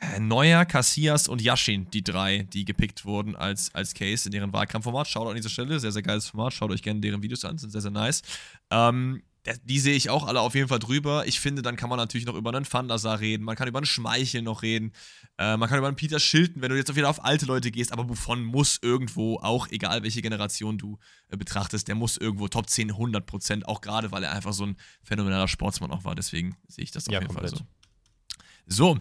äh, Neuer, Casillas und Yashin die drei, die gepickt wurden als, als Case in deren Wahlkampfformat. Schaut an dieser Stelle, sehr, sehr geiles Format. Schaut euch gerne deren Videos an, sind sehr, sehr nice. Ähm, die sehe ich auch alle auf jeden Fall drüber. Ich finde, dann kann man natürlich noch über einen Van der Sar reden, man kann über einen Schmeichel noch reden, äh, man kann über einen Peter Schilten, wenn du jetzt wieder auf alte Leute gehst, aber Buffon muss irgendwo, auch egal welche Generation du äh, betrachtest, der muss irgendwo Top 10, 100 Prozent, auch gerade, weil er einfach so ein phänomenaler Sportsmann auch war. Deswegen sehe ich das auf Ja, jeden Fall komplett. so. So,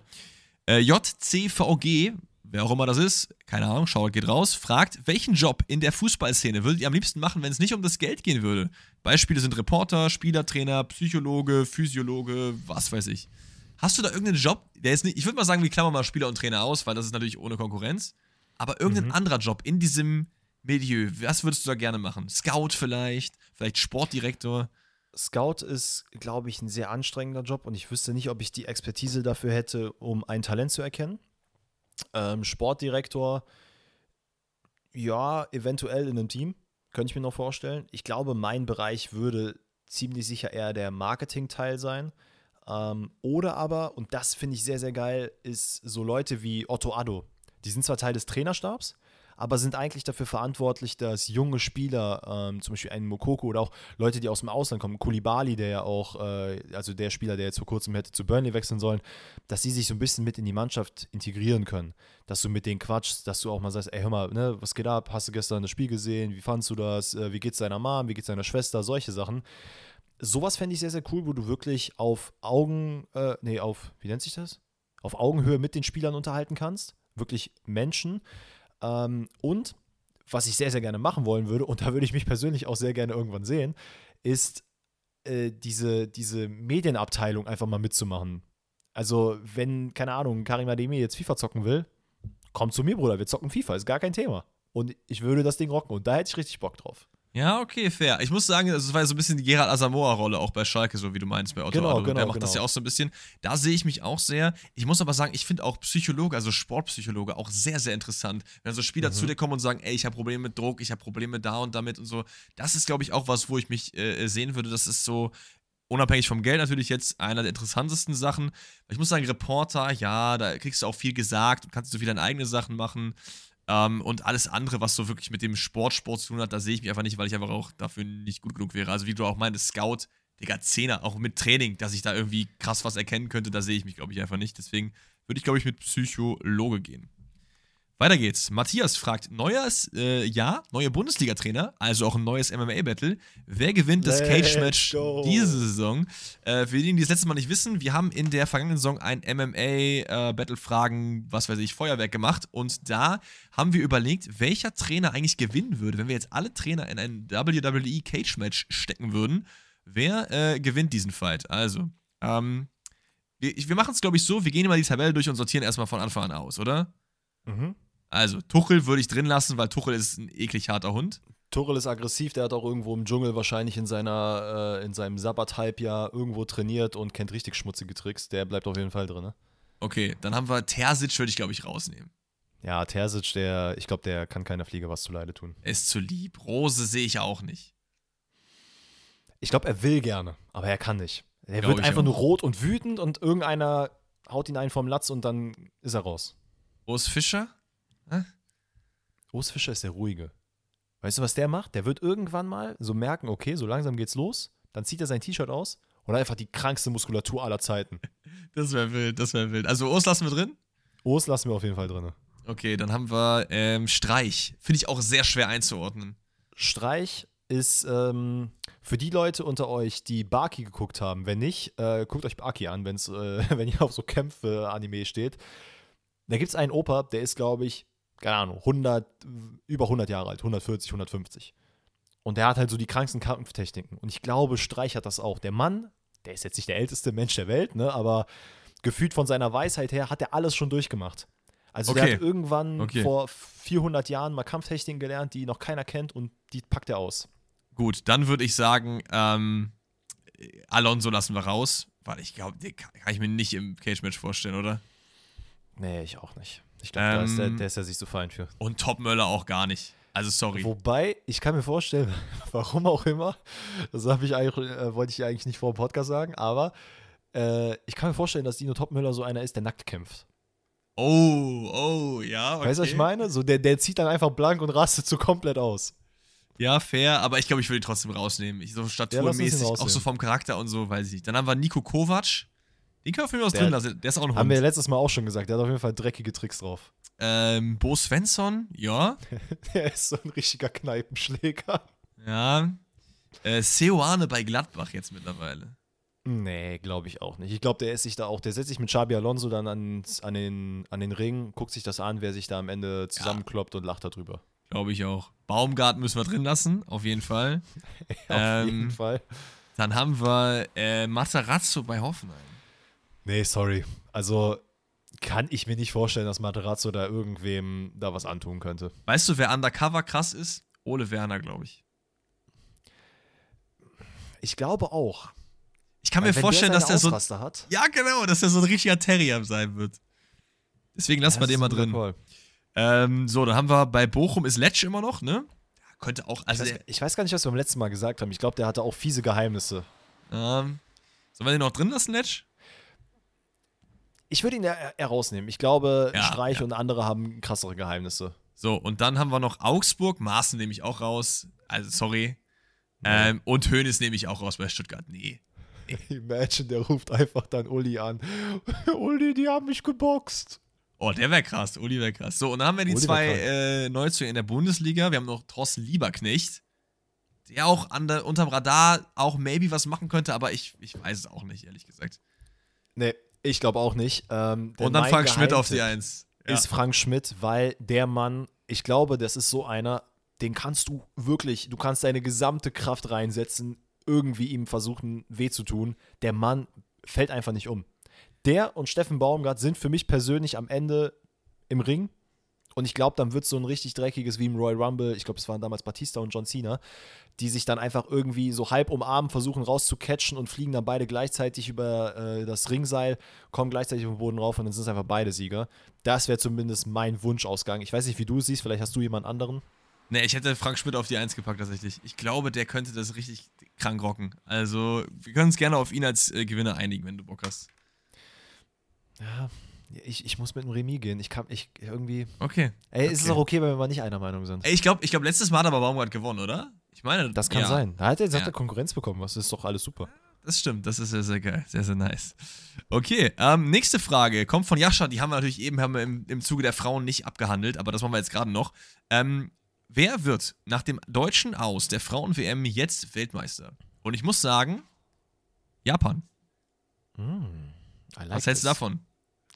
äh, JCVG, wer auch immer das ist, keine Ahnung, Schauer geht raus, fragt, welchen Job in der Fußballszene würdet ihr am liebsten machen, wenn es nicht um das Geld gehen würde? Beispiele sind Reporter, Spielertrainer, Psychologe, Physiologe, was weiß ich. Hast du da irgendeinen Job, der ist nicht, ich würde mal sagen, wir klammern mal Spieler und Trainer aus, weil das ist natürlich ohne Konkurrenz, aber irgendein Mhm. anderer Job in diesem Milieu, was würdest du da gerne machen? Scout vielleicht, vielleicht Sportdirektor? Scout ist, glaube ich, ein sehr anstrengender Job und ich wüsste nicht, ob ich die Expertise dafür hätte, um ein Talent zu erkennen. Ähm, Sportdirektor, ja, eventuell in einem Team, könnte ich mir noch vorstellen. Ich glaube, mein Bereich würde ziemlich sicher eher der Marketing-Teil sein. Ähm, oder aber, und das finde ich sehr, sehr geil, ist so Leute wie Otto Addo. Die sind zwar Teil des Trainerstabs, aber sind eigentlich dafür verantwortlich, dass junge Spieler, ähm, zum Beispiel einen Mokoko oder auch Leute, die aus dem Ausland kommen, Kulibali, der ja auch, äh, also der Spieler, der jetzt vor kurzem hätte zu Burnley wechseln sollen, dass die sich so ein bisschen mit in die Mannschaft integrieren können. Dass du mit denen quatschst, dass du auch mal sagst, ey, hör mal, ne, was geht ab? Hast du gestern das Spiel gesehen? Wie fandst du das? Äh, wie geht's deiner Mom? Wie geht's deiner Schwester? Solche Sachen. Sowas fände ich sehr, sehr cool, wo du wirklich auf Augen, äh, nee, auf, wie nennt sich das? Auf Augenhöhe mit den Spielern unterhalten kannst. Wirklich Menschen. Ähm, und was ich sehr, sehr gerne machen wollen würde, und da würde ich mich persönlich auch sehr gerne irgendwann sehen, ist äh, diese, diese Medienabteilung einfach mal mitzumachen. Also, wenn, keine Ahnung, Karim Ademi jetzt FIFA zocken will, komm zu mir, Bruder, wir zocken FIFA, ist gar kein Thema. Und ich würde das Ding rocken und da hätte ich richtig Bock drauf. Ja, okay, fair. Ich muss sagen, es war so ein bisschen die Gerald Asamoah-Rolle auch bei Schalke, so wie du meinst bei Otto Genau, Addo. genau, Der macht das genau. ja auch so ein bisschen. Da sehe ich mich auch sehr. Ich muss aber sagen, ich finde auch Psychologe, also Sportpsychologe, auch sehr, sehr interessant. Wenn so Spieler Mhm. zu dir kommen und sagen, ey, ich habe Probleme mit Druck, ich habe Probleme da und damit und so. Das ist, glaube ich, auch was, wo ich mich äh, sehen würde. Das ist so, unabhängig vom Geld natürlich jetzt einer der interessantesten Sachen. Ich muss sagen, Reporter, ja, da kriegst du auch viel gesagt und kannst du viel deine eigenen Sachen machen. Ähm, und alles andere, was so wirklich mit dem Sportsport zu tun hat, da sehe ich mich einfach nicht, weil ich einfach auch dafür nicht gut genug wäre. Also wie du auch meintest, Scout, Digga, Zehner, auch mit Training, dass ich da irgendwie krass was erkennen könnte, da sehe ich mich, glaube ich, einfach nicht. Deswegen würde ich, glaube ich, mit Psychologe gehen. Weiter geht's. Matthias fragt: Neues äh, Jahr, neue Bundesliga-Trainer, also auch ein neues MMA-Battle. Wer gewinnt das Cage-Match diese Saison? Äh, für diejenigen, die das letzte Mal nicht wissen, wir haben in der vergangenen Saison ein MMA-Battle-Fragen, was weiß ich, Feuerwerk gemacht. Und da haben wir überlegt, welcher Trainer eigentlich gewinnen würde, wenn wir jetzt alle Trainer in ein WWE Cage-Match stecken würden. Wer äh, gewinnt diesen Fight? Also, ähm, wir, wir machen es, glaube ich, so: wir gehen immer die Tabelle durch und sortieren erstmal von Anfang an aus, oder? Mhm. Also, Tuchel würde ich drin lassen, weil Tuchel ist ein eklig harter Hund. Tuchel ist aggressiv, der hat auch irgendwo im Dschungel wahrscheinlich in seiner, äh, in seinem Sabbat-Halbjahr irgendwo trainiert und kennt richtig schmutzige Tricks. Der bleibt auf jeden Fall drin. Ne? Okay, dann haben wir Terzic, würde ich, glaube ich, rausnehmen. Ja, Terzic, der, ich glaube, der kann keiner Fliege was zuleide tun. Er ist zu lieb. Rose sehe ich auch nicht. Ich glaube, er will gerne, aber er kann nicht. Er Glaub wird einfach auch. nur rot und wütend und irgendeiner haut ihn einen vom Latz und dann ist er raus. Rose Fischer? Urs Fischer ist der Ruhige. Weißt du, was der macht? Der wird irgendwann mal so merken, okay, so langsam geht's los. Dann zieht er sein T-Shirt aus und einfach die krankste Muskulatur aller Zeiten. Das wäre wild, das wäre wild. Also, Urs lassen wir drin? Urs lassen wir auf jeden Fall drin. Okay, dann haben wir ähm, Streich. Finde ich auch sehr schwer einzuordnen. Streich ist ähm, für die Leute unter euch, die Baki geguckt haben. Wenn nicht, äh, guckt euch Baki an, wenn's, äh, wenn ihr auf so Kämpfe-Anime steht. Da gibt es einen Opa, der ist, glaube ich, keine Ahnung, 100, über 100 Jahre alt, 140, 150. Und der hat halt so die kranksten Kampftechniken. Und ich glaube, Streich hat das auch. Der Mann, der ist jetzt nicht der älteste Mensch der Welt, ne, aber gefühlt von seiner Weisheit her hat er alles schon durchgemacht. Also Okay. der hat irgendwann Okay. vor 400 Jahren mal Kampftechniken gelernt, die noch keiner kennt und die packt er aus. Gut, dann würde ich sagen, ähm, Alonso lassen wir raus, weil ich glaube, den kann, kann ich mir nicht im Cage-Match vorstellen, oder? Nee, ich auch nicht. Ich glaube, ist der, Ähm, der ist ja sich so fein für. Und Top Möller auch gar nicht. Also, sorry. Wobei, ich kann mir vorstellen, warum auch immer, das habe ich eigentlich, äh, wollte ich eigentlich nicht vor dem Podcast sagen, aber äh, ich kann mir vorstellen, dass Dino Topmüller so einer ist, der nackt kämpft. Oh, oh, ja. Okay. Weißt du, was ich meine? So, der, der zieht dann einfach blank und rastet so komplett aus. Ja, fair, aber ich glaube, ich würde ihn trotzdem rausnehmen. Ich, so Ja, ihn staturmäßig, auch so vom Charakter und so, weiß ich nicht. Dann haben wir Nico Kovac. Den können wir für mich was Der- drin lassen. Der ist auch ein Haben wir Hund. letztes Mal auch schon gesagt, der hat auf jeden Fall dreckige Tricks drauf. Ähm, Bo Svensson, ja. Der ist so ein richtiger Kneipenschläger. Ja. Äh, Seoane bei Gladbach jetzt mittlerweile. Nee, glaube ich auch nicht. Ich glaube, der ist sich da auch, der setzt sich mit Xabi Alonso dann ans, an, den, an den Ring, guckt sich das an, wer sich da am Ende zusammenkloppt und lacht darüber. Glaube ich auch. Baumgarten müssen wir drin lassen, auf jeden Fall. Auf Ähm, jeden Fall. Dann haben wir äh, Matarazzo bei Hoffenheim. Nee, sorry. Also kann ich mir nicht vorstellen, dass Materazzo da irgendwem da was antun könnte. Weißt du, wer undercover krass ist? Ole Werner, glaube ich. Ich glaube auch. Ich kann Weil mir vorstellen, der dass der so. Hat. Ja, genau, dass der so ein richtiger Terrier sein wird. Deswegen lassen wir das den mal drin. Ähm, so, dann haben wir bei Bochum ist Letsch immer noch, ne? Ja, könnte auch. Ich Also, weiß, ich weiß gar nicht, was wir beim letzten Mal gesagt haben. Ich glaube, der hatte auch fiese Geheimnisse. ähm, sollen wir den noch drin lassen, Letsch? Ich würde ihn eher, eher rausnehmen. Ich glaube, Ja, Streich ja. und andere haben krassere Geheimnisse. So, und dann haben wir noch Augsburg. Maaßen nehme ich auch raus. Also, sorry. Ähm, und Hönes nehme ich auch raus bei Stuttgart. Nee. Imagine, der ruft einfach dann Uli an. Uli, die haben mich geboxt. Oh, der wäre krass. Uli wäre krass. So, und dann haben wir die Uli zwei äh, Neuzugänge in der Bundesliga. Wir haben noch Thorsten Lieberknecht, der auch an der, unterm Radar auch maybe was machen könnte, aber ich, ich weiß es auch nicht, ehrlich gesagt. Nee, ich glaube auch nicht. Ähm, Und dann Frank Schmidt auf die Geheimtipp Eins. Ja. Ist Frank Schmidt, weil der Mann, ich glaube, das ist so einer, den kannst du wirklich, du kannst deine gesamte Kraft reinsetzen, irgendwie ihm versuchen, weh zu tun. Der Mann fällt einfach nicht um. Der und Steffen Baumgart sind für mich persönlich am Ende im Ring Und ich glaube, dann wird es so ein richtig dreckiges wie im Royal Rumble. Ich glaube, es waren damals Batista und John Cena, die sich dann einfach irgendwie so halb umarmen, versuchen rauszukatchen und fliegen dann beide gleichzeitig über äh, das Ringseil, kommen gleichzeitig auf den Boden rauf und dann sind es einfach beide Sieger. Das wäre zumindest mein Wunschausgang. Ich weiß nicht, wie du es siehst, vielleicht hast du jemand anderen. Ne, ich hätte Frank Schmidt auf die Eins gepackt tatsächlich. Ich glaube, der könnte das richtig krank rocken. Also, wir können uns gerne auf ihn als äh, Gewinner einigen, wenn du Bock hast. Ja, ich, ich muss mit einem Remis gehen. Ich kann, ich irgendwie. Okay. Ey, okay. ist es auch okay, wenn wir mal nicht einer Meinung sind? Ey, ich glaube, ich glaub, letztes Mal hat aber Baumgart gewonnen, oder? Ich meine. Das kann ja. sein. Da hat er, Ja. Konkurrenz bekommen. Was ist doch alles super. Das stimmt, das ist sehr, sehr geil. Sehr, sehr nice. Okay, ähm, nächste Frage kommt von Jascha. Die haben wir natürlich eben haben wir im, im Zuge der Frauen nicht abgehandelt, aber das machen wir jetzt gerade noch. Ähm, wer wird nach dem deutschen Aus der Frauen-WM jetzt Weltmeister? Und ich muss sagen, Japan. I like Was hältst du davon?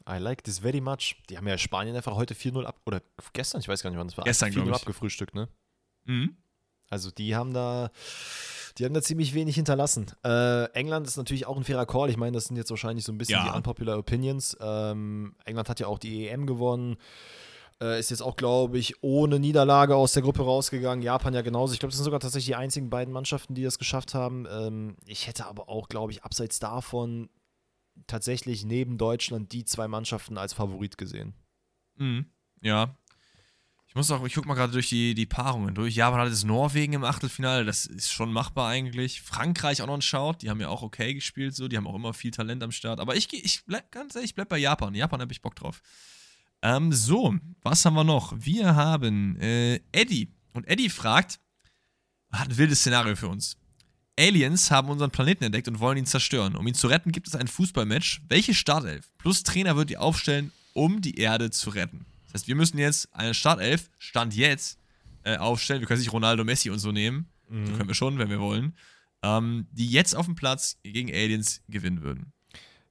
I like this very much. Die haben ja Spanien einfach heute 4-0 ab. Oder gestern, ich weiß gar nicht, wann es war. Gestern, 4-0 glaub ich. abgefrühstückt, ne? Mhm. Also die haben da. Die haben da ziemlich wenig hinterlassen. Äh, England ist natürlich auch ein fairer Call. Ich meine, das sind jetzt wahrscheinlich so ein bisschen Ja. die unpopular Opinions. Ähm, England hat ja auch die EM gewonnen. Äh, ist jetzt auch, glaube ich, ohne Niederlage aus der Gruppe rausgegangen. Japan ja genauso. Ich glaube, das sind sogar tatsächlich die einzigen beiden Mannschaften, die das geschafft haben. Ähm, ich hätte aber auch, glaube ich, abseits davon tatsächlich neben Deutschland die zwei Mannschaften als Favorit gesehen. Mhm. Ja. Ich muss auch, ich guck mal gerade durch die, die Paarungen durch. Japan hat jetzt Norwegen im Achtelfinale, das ist schon machbar eigentlich. Frankreich auch noch ein Shout, die haben ja auch okay gespielt, so, die haben auch immer viel Talent am Start. Aber ich, ich bleib, ganz ehrlich, ich bleib bei Japan. Japan habe ich Bock drauf. Ähm, so, was haben wir noch? Wir haben äh, Eddie. Und Eddie fragt, hat ein wildes Szenario für uns. Aliens haben unseren Planeten entdeckt und wollen ihn zerstören. Um ihn zu retten, gibt es ein Fußballmatch. Welche Startelf plus Trainer wird die aufstellen, um die Erde zu retten? Das heißt, wir müssen jetzt eine Startelf, Stand jetzt, äh, aufstellen. Wir können nicht Ronaldo, Messi und so nehmen. So können wir schon, wenn wir wollen. Ähm, die jetzt auf dem Platz gegen Aliens gewinnen würden.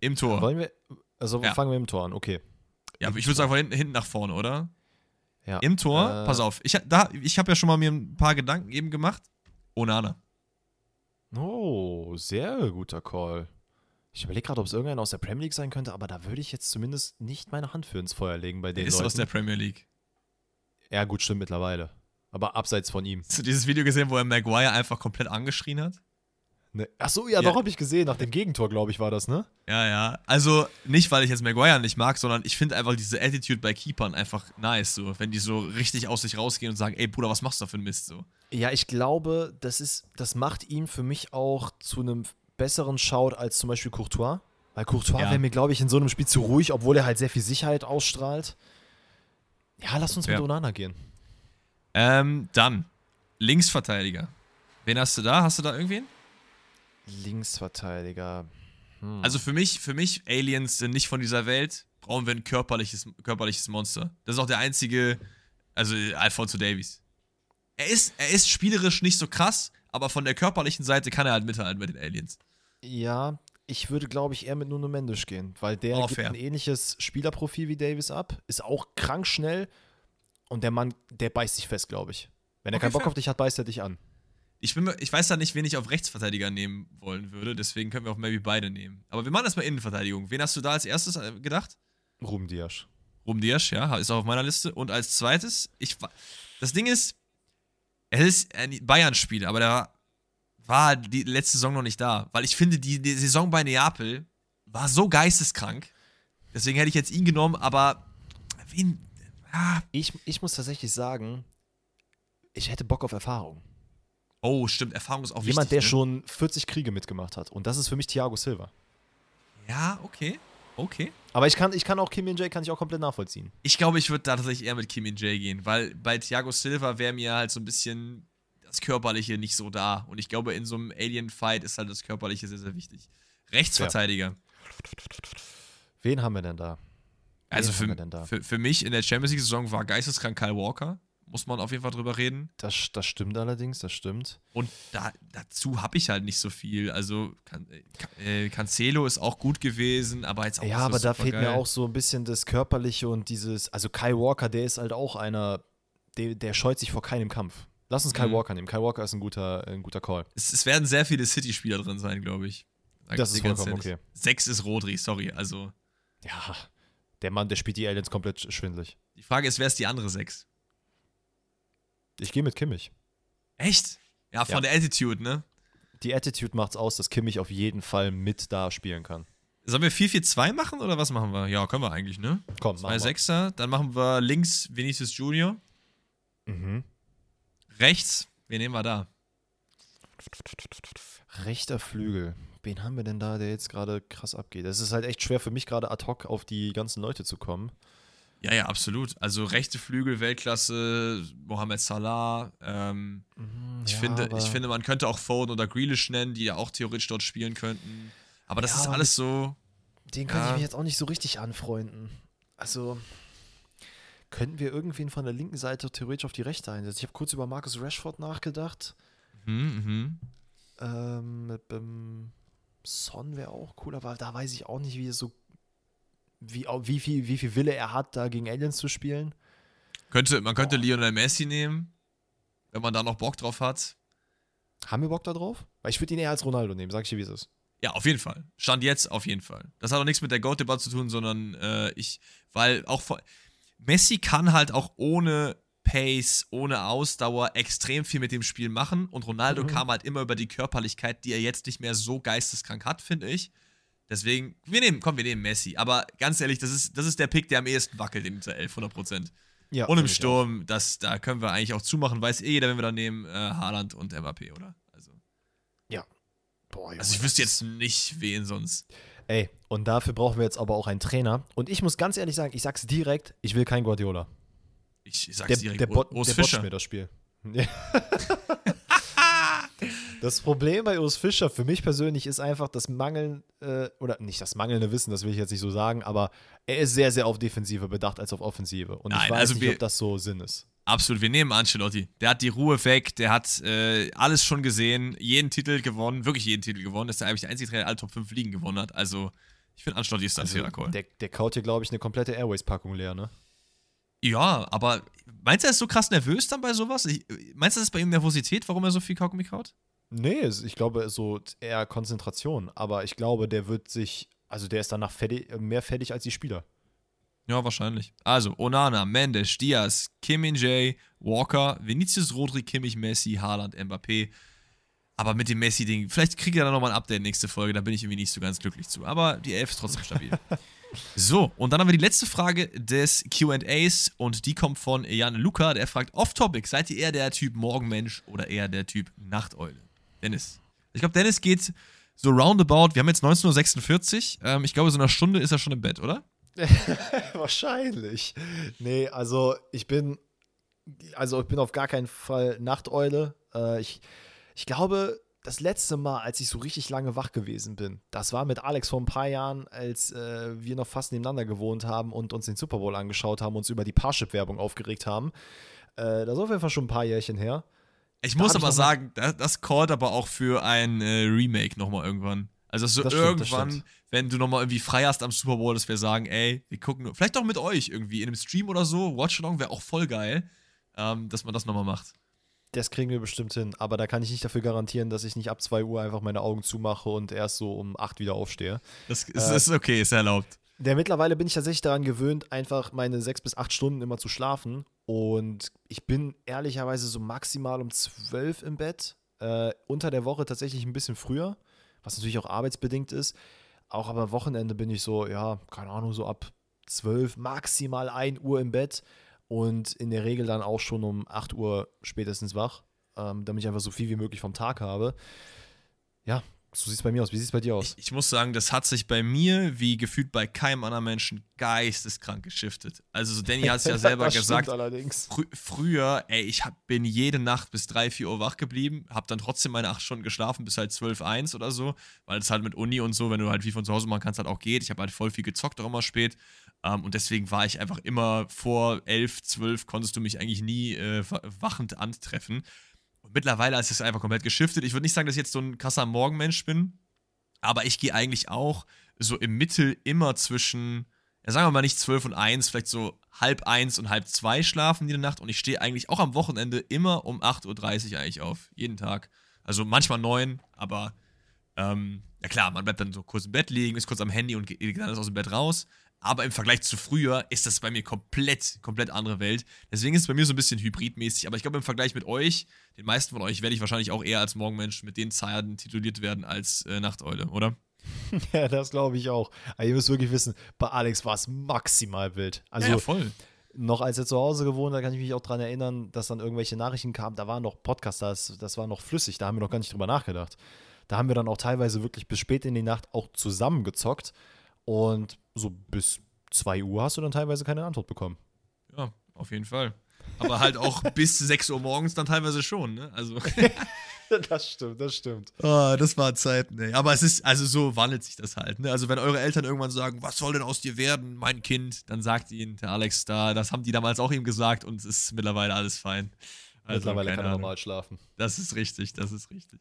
Im Tor. Wollen wir. Also Ja. fangen wir im Tor an, okay. Ja, ich würde sagen, von hinten, hinten nach vorne, oder? Ja. Im Tor, Äh, pass auf. Ich, da- ich habe ja schon mal mir ein paar Gedanken eben gemacht. Onana. Oh, sehr guter Call. Ich überlege gerade, ob es irgendeiner aus der Premier League sein könnte, aber da würde ich jetzt zumindest nicht meine Hand für ins Feuer legen bei Der den ist Leuten. aus der Premier League. ja, gut, stimmt mittlerweile. Aber abseits von ihm. Hast du dieses Video gesehen, wo er Maguire einfach komplett angeschrien hat? Ne? Achso, ja, Ja. doch, habe ich gesehen. Nach dem Gegentor, glaube ich, war das, ne? Ja, ja. Also nicht, weil ich jetzt Maguire nicht mag, sondern ich finde einfach diese Attitude bei Keepern einfach nice, so. Wenn die so richtig aus sich rausgehen und sagen, ey Bruder, was machst du da für ein Mist, so. Ja, ich glaube, das ist, das macht ihn für mich auch zu einem besseren Shout als zum Beispiel Courtois. Weil Courtois Ja. wäre mir, glaube ich, in so einem Spiel zu ruhig, obwohl er halt sehr viel Sicherheit ausstrahlt. Ja, lass uns Ja. mit Onana gehen. Ähm, dann, Linksverteidiger. Wen hast du da? Hast du da irgendwen? Linksverteidiger. Hm. Also für mich, für mich, Aliens sind nicht von dieser Welt, brauchen wir ein körperliches, körperliches Monster. Das ist auch der einzige, also Alfonso Davies. Er ist, er ist spielerisch nicht so krass, aber von der körperlichen Seite kann er halt mithalten mit den Aliens. Ja, ich würde, glaube ich, eher mit Nuno Mendes gehen, weil der Oh, gibt fair. ein ähnliches Spielerprofil wie Davis ab, ist auch krank schnell und der Mann, der beißt sich fest, glaube ich. Wenn er Okay, keinen Bock fair. auf dich hat, beißt er dich an. Ich, bin, ich weiß da nicht, wen ich auf Rechtsverteidiger nehmen wollen würde, deswegen können wir auch maybe beide nehmen. Aber wir machen erstmal Innenverteidigung. Wen hast du da als erstes äh, gedacht? Ruben Dias. Rum Dias, ja, ist auch auf meiner Liste. Und als zweites, ich das Ding ist, es ist ein Bayern-Spiel, aber der war die letzte Saison noch nicht da. Weil ich finde, die, die Saison bei Neapel war so geisteskrank. Deswegen hätte ich jetzt ihn genommen, aber wen. Ah, Ich, ich muss tatsächlich sagen, ich hätte Bock auf Erfahrung. Oh, stimmt, Erfahrung ist auch Jemand, wichtig. der ne? schon 40 Kriege mitgemacht hat. Und das ist für mich Thiago Silva. Ja, okay. Okay. Aber ich kann, ich kann auch Kim Min-jae kann ich auch komplett nachvollziehen. Ich glaube, ich würde da tatsächlich eher mit Kim Min Jae gehen, weil bei Thiago Silva wäre mir halt so ein bisschen das Körperliche nicht so da. Und ich glaube, in so einem Alien-Fight ist halt das Körperliche sehr, sehr wichtig. Rechtsverteidiger. Wen haben wir denn da? Also Wen haben wir für, denn da? für, für mich in der Champions League-Saison war geisteskrank Kyle Walker. Muss man auf jeden Fall drüber reden. Das, das stimmt allerdings, das stimmt. Und da, dazu habe ich halt nicht so viel. Also Can, äh, Cancelo ist auch gut gewesen, aber jetzt auch Ja, aber da fehlt mir supergeil. auch so ein bisschen das Körperliche und dieses. Also Kyle Walker, der ist halt auch einer, der, der scheut sich vor keinem Kampf. Lass uns Kyle Mhm. Walker nehmen. Kyle Walker ist ein guter, ein guter Call. Es, es werden sehr viele City-Spieler drin sein, glaube ich. Sag Das ist vollkommen ehrlich. okay. Sechs ist Rodri, sorry. Also Ja, der Mann, der spielt die Aliens komplett schwindlig. Die Frage ist, wer ist die andere 6? Ich gehe mit Kimmich. Echt? Ja, von Ja. der Attitude, ne? Die Attitude macht's aus, dass Kimmich auf jeden Fall mit da spielen kann. Sollen wir 4-4-2 machen oder was machen wir? Ja, können wir eigentlich, ne? Komm, Zwei machen wir. Sechser, dann machen wir links Vinicius Junior, Mhm. rechts, wen nehmen wir da? Rechter Flügel. Wen haben wir denn da, der jetzt gerade krass abgeht? Es ist halt echt schwer für mich gerade ad hoc auf die ganzen Leute zu kommen. Ja, ja, absolut. Also rechte Flügel, Weltklasse, Mohamed Salah. Ähm, ich, ja, finde, ich finde, man könnte auch Foden oder Grealish nennen, die ja auch theoretisch dort spielen könnten. Aber das Ja, ist alles so. Den könnte Ja. ich mich jetzt auch nicht so richtig anfreunden. Also könnten wir irgendwen von der linken Seite theoretisch auf die rechte einsetzen. Ich habe kurz über Marcus Rashford nachgedacht. Mhm, mhm. Ähm, mit, ähm, Son wäre auch cool, aber da weiß ich auch nicht, wie es so wie, wie, viel, wie viel Wille er hat, da gegen Aliens zu spielen. Könnte, man könnte Boah. Lionel Messi nehmen, wenn man da noch Bock drauf hat. Haben wir Bock da drauf? Weil ich würde ihn eher als Ronaldo nehmen, sag ich dir, wie es ist. Ja, auf jeden Fall. Stand jetzt auf jeden Fall. Das hat auch nichts mit der Goat-Debatte zu tun, sondern äh, ich, weil auch vor, Messi kann halt auch ohne Pace, ohne Ausdauer extrem viel mit dem Spiel machen und Ronaldo Mhm. kam halt immer über die Körperlichkeit, die er jetzt nicht mehr so geisteskrank hat, finde ich. Deswegen, wir nehmen, komm, wir nehmen Messi. Aber ganz ehrlich, das ist, das ist der Pick, der am ehesten wackelt in dieser 11, 100 Prozent. Ja, Und im Sturm, das, da können wir eigentlich auch zumachen, weiß eh jeder, wenn wir da nehmen, äh, Haaland und Mbappé, oder? Also, auch. Boah, also ich wüsste jetzt nicht, wen sonst. Ey, und dafür brauchen wir jetzt aber auch einen Trainer. Und ich muss ganz ehrlich sagen, ich sag's direkt, ich will keinen Guardiola. Ich sag's Der, direkt, der, bot, Urs der Fischer. botcht mir das Spiel. das Problem bei Urs Fischer für mich persönlich ist einfach das Mangeln, äh, oder nicht das mangelnde Wissen, das will ich jetzt nicht so sagen, aber er ist sehr, sehr auf Defensive bedacht als auf Offensive. Und ich Nein, weiß also nicht, ob das so Sinn ist. Absolut, wir nehmen Ancelotti. Der hat die Ruhe weg, der hat äh, alles schon gesehen, jeden Titel gewonnen, wirklich jeden Titel gewonnen. Das ist eigentlich der einzige Trainer, der alle Top 5 Ligen gewonnen hat. Also, ich finde Ancelotti ist ein Also, Call. der, der kaut hier, glaube ich, eine komplette Airways-Packung leer, ne? Ja, aber meinst du, er ist so krass nervös dann bei sowas? Ich, meinst du, das ist bei ihm Nervosität, warum er so viel Kaugummi kaut? Nee, ich glaube, so eher Konzentration. Aber ich glaube, der wird sich, also der ist danach fertig, mehr fertig als die Spieler. Ja, wahrscheinlich. Also, Onana, Mendes, Diaz, Kim Min-jae, Walker, Vinicius Rodri, Kimmich, Messi, Haaland, Mbappé. Aber mit dem Messi-Ding, vielleicht kriegt er dann nochmal ein Update nächste Folge, da bin ich irgendwie nicht so ganz glücklich zu. Aber die Elf ist trotzdem stabil. so, und dann haben wir die letzte Frage des QAs und die kommt von Jan Luca, der fragt: Off-Topic, seid ihr eher der Typ Morgenmensch oder eher der Typ Nachteule? Dennis. Ich glaube, Dennis geht so roundabout, wir haben jetzt 19.46 Uhr, ähm, ich glaube, so eine Stunde ist er schon im Bett, oder? Wahrscheinlich. Nee, also ich bin, also ich bin auf gar keinen Fall Nachteule. Äh, ich, ich glaube, das letzte Mal, als ich so richtig lange wach gewesen bin, das war mit Alex vor ein paar Jahren, als äh, wir noch fast nebeneinander gewohnt haben und uns den Super Bowl angeschaut haben, uns über die Parship-Werbung aufgeregt haben. Äh, das ist auf jeden Fall schon ein paar Jährchen her. Ich Da muss ich aber mal- sagen, das, das callt aber auch für ein äh, Remake nochmal irgendwann. Also so Das stimmt, das irgendwann, stimmt. wenn du nochmal irgendwie frei hast am Super Bowl, dass wir sagen, ey, wir gucken, nur- vielleicht auch mit euch irgendwie in einem Stream oder so, Watchalong wäre auch voll geil, ähm, dass man das nochmal macht. Das kriegen wir bestimmt hin, aber da kann ich nicht dafür garantieren, dass ich nicht ab 2 Uhr einfach meine Augen zumache und erst so um 8 wieder aufstehe. Das ist, Äh, ist okay, ist erlaubt. Der mittlerweile bin ich tatsächlich daran gewöhnt, einfach meine sechs bis acht Stunden immer zu schlafen. Und ich bin ehrlicherweise so maximal um zwölf im Bett. Äh, unter der Woche tatsächlich ein bisschen früher, was natürlich auch arbeitsbedingt ist. Auch am Wochenende bin ich so, ja, keine Ahnung, so ab zwölf, maximal 1 Uhr im Bett. Und in der Regel dann auch schon um 8 Uhr spätestens wach, ähm, damit ich einfach so viel wie möglich vom Tag habe. Ja, so sieht es bei mir aus. Wie sieht es bei dir aus? Ich, ich muss sagen, das hat sich bei mir, wie gefühlt bei keinem anderen Menschen, geisteskrank geschiftet. Also so Danny hat es ja selber gesagt, allerdings. Frü früher, ey, ich hab, bin jede Nacht bis 3, 4 Uhr wach geblieben, hab dann trotzdem meine 8 Stunden geschlafen bis halt 12, 1 oder so, weil es halt mit Uni und so, wenn du halt viel von zu Hause machen kannst, halt auch geht. Ich habe halt voll viel gezockt, auch immer spät. Ähm, und deswegen war ich einfach immer vor 11, 12, konntest du mich eigentlich nie äh, wa- wachend antreffen. Und mittlerweile ist es einfach komplett geschiftet. Ich würde nicht sagen, dass ich jetzt so ein krasser Morgenmensch bin, aber ich gehe eigentlich auch so im Mittel immer zwischen, ja, sagen wir mal nicht 12 und 1, vielleicht so halb 1 und halb 2 schlafen jede Nacht und ich stehe eigentlich auch am Wochenende immer um 8.30 Uhr eigentlich auf, jeden Tag. Also manchmal 9, aber ähm, ja klar, man bleibt dann so kurz im Bett liegen, ist kurz am Handy und geht dann alles aus dem Bett raus. Aber im Vergleich zu früher ist das bei mir komplett, komplett andere Welt. Deswegen ist es bei mir so ein bisschen hybridmäßig. Aber ich glaube, im Vergleich mit euch, den meisten von euch, werde ich wahrscheinlich auch eher als Morgenmensch mit den Zeiten tituliert werden als äh, Nachteule, oder? Ja, das glaube ich auch. Aber ihr müsst wirklich wissen, bei Alex war es maximal wild. Also ja, voll. noch als er zu Hause gewohnt hat, kann ich mich auch daran erinnern, dass dann irgendwelche Nachrichten kamen. Da waren noch Podcaster, das, das war noch flüssig, da haben wir noch gar nicht drüber nachgedacht. Da haben wir dann auch teilweise wirklich bis spät in die Nacht auch zusammengezockt. Und so bis 2 Uhr hast du dann teilweise keine Antwort bekommen. Ja, auf jeden Fall. Aber halt auch bis 6 Uhr morgens dann teilweise schon, ne? Also. das stimmt, das stimmt. Oh, das war Zeit, ne? Aber es ist, also so wandelt sich das halt, ne? Also wenn eure Eltern irgendwann sagen, was soll denn aus dir werden, mein Kind, dann sagt ihnen der Alex da, das haben die damals auch ihm gesagt und es ist mittlerweile alles fein. Also, mittlerweile kann er normal schlafen. Das ist richtig, das ist richtig.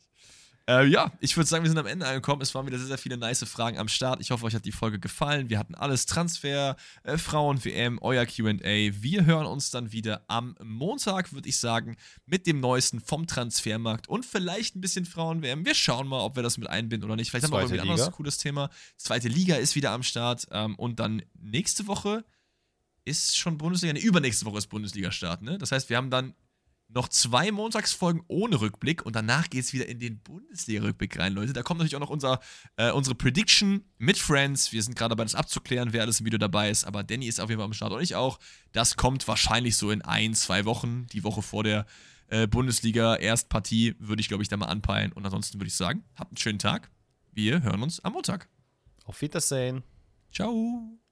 Äh, ja, ich würde sagen, wir sind am Ende angekommen. Es waren wieder sehr, sehr viele nice Fragen am Start. Ich hoffe, euch hat die Folge gefallen. Wir hatten alles: Transfer, äh, Frauen-WM, euer QA. Wir hören uns dann wieder am Montag, würde ich sagen, mit dem Neuesten vom Transfermarkt und vielleicht ein bisschen Frauen-WM. Wir schauen mal, ob wir das mit einbinden oder nicht. Vielleicht Zweite haben wir auch ein anderes cooles Thema. Zweite Liga ist wieder am Start. Ähm, und dann nächste Woche ist schon Bundesliga. Ne, übernächste Woche ist Bundesliga-Start. Ne? Das heißt, wir haben dann noch zwei Montagsfolgen ohne Rückblick und danach geht es wieder in den Bundesliga-Rückblick rein, Leute. Da kommt natürlich auch noch unser, äh, unsere Prediction mit Friends. Wir sind gerade dabei, das abzuklären, wer alles im Video dabei ist. Aber Danny ist auf jeden Fall am Start und ich auch. Das kommt wahrscheinlich so in ein, zwei Wochen, die Woche vor der äh, Bundesliga-Erstpartie, würde ich, glaube ich, da mal anpeilen. Und ansonsten würde ich sagen, habt einen schönen Tag. Wir hören uns am Montag. Auf Wiedersehen. Ciao.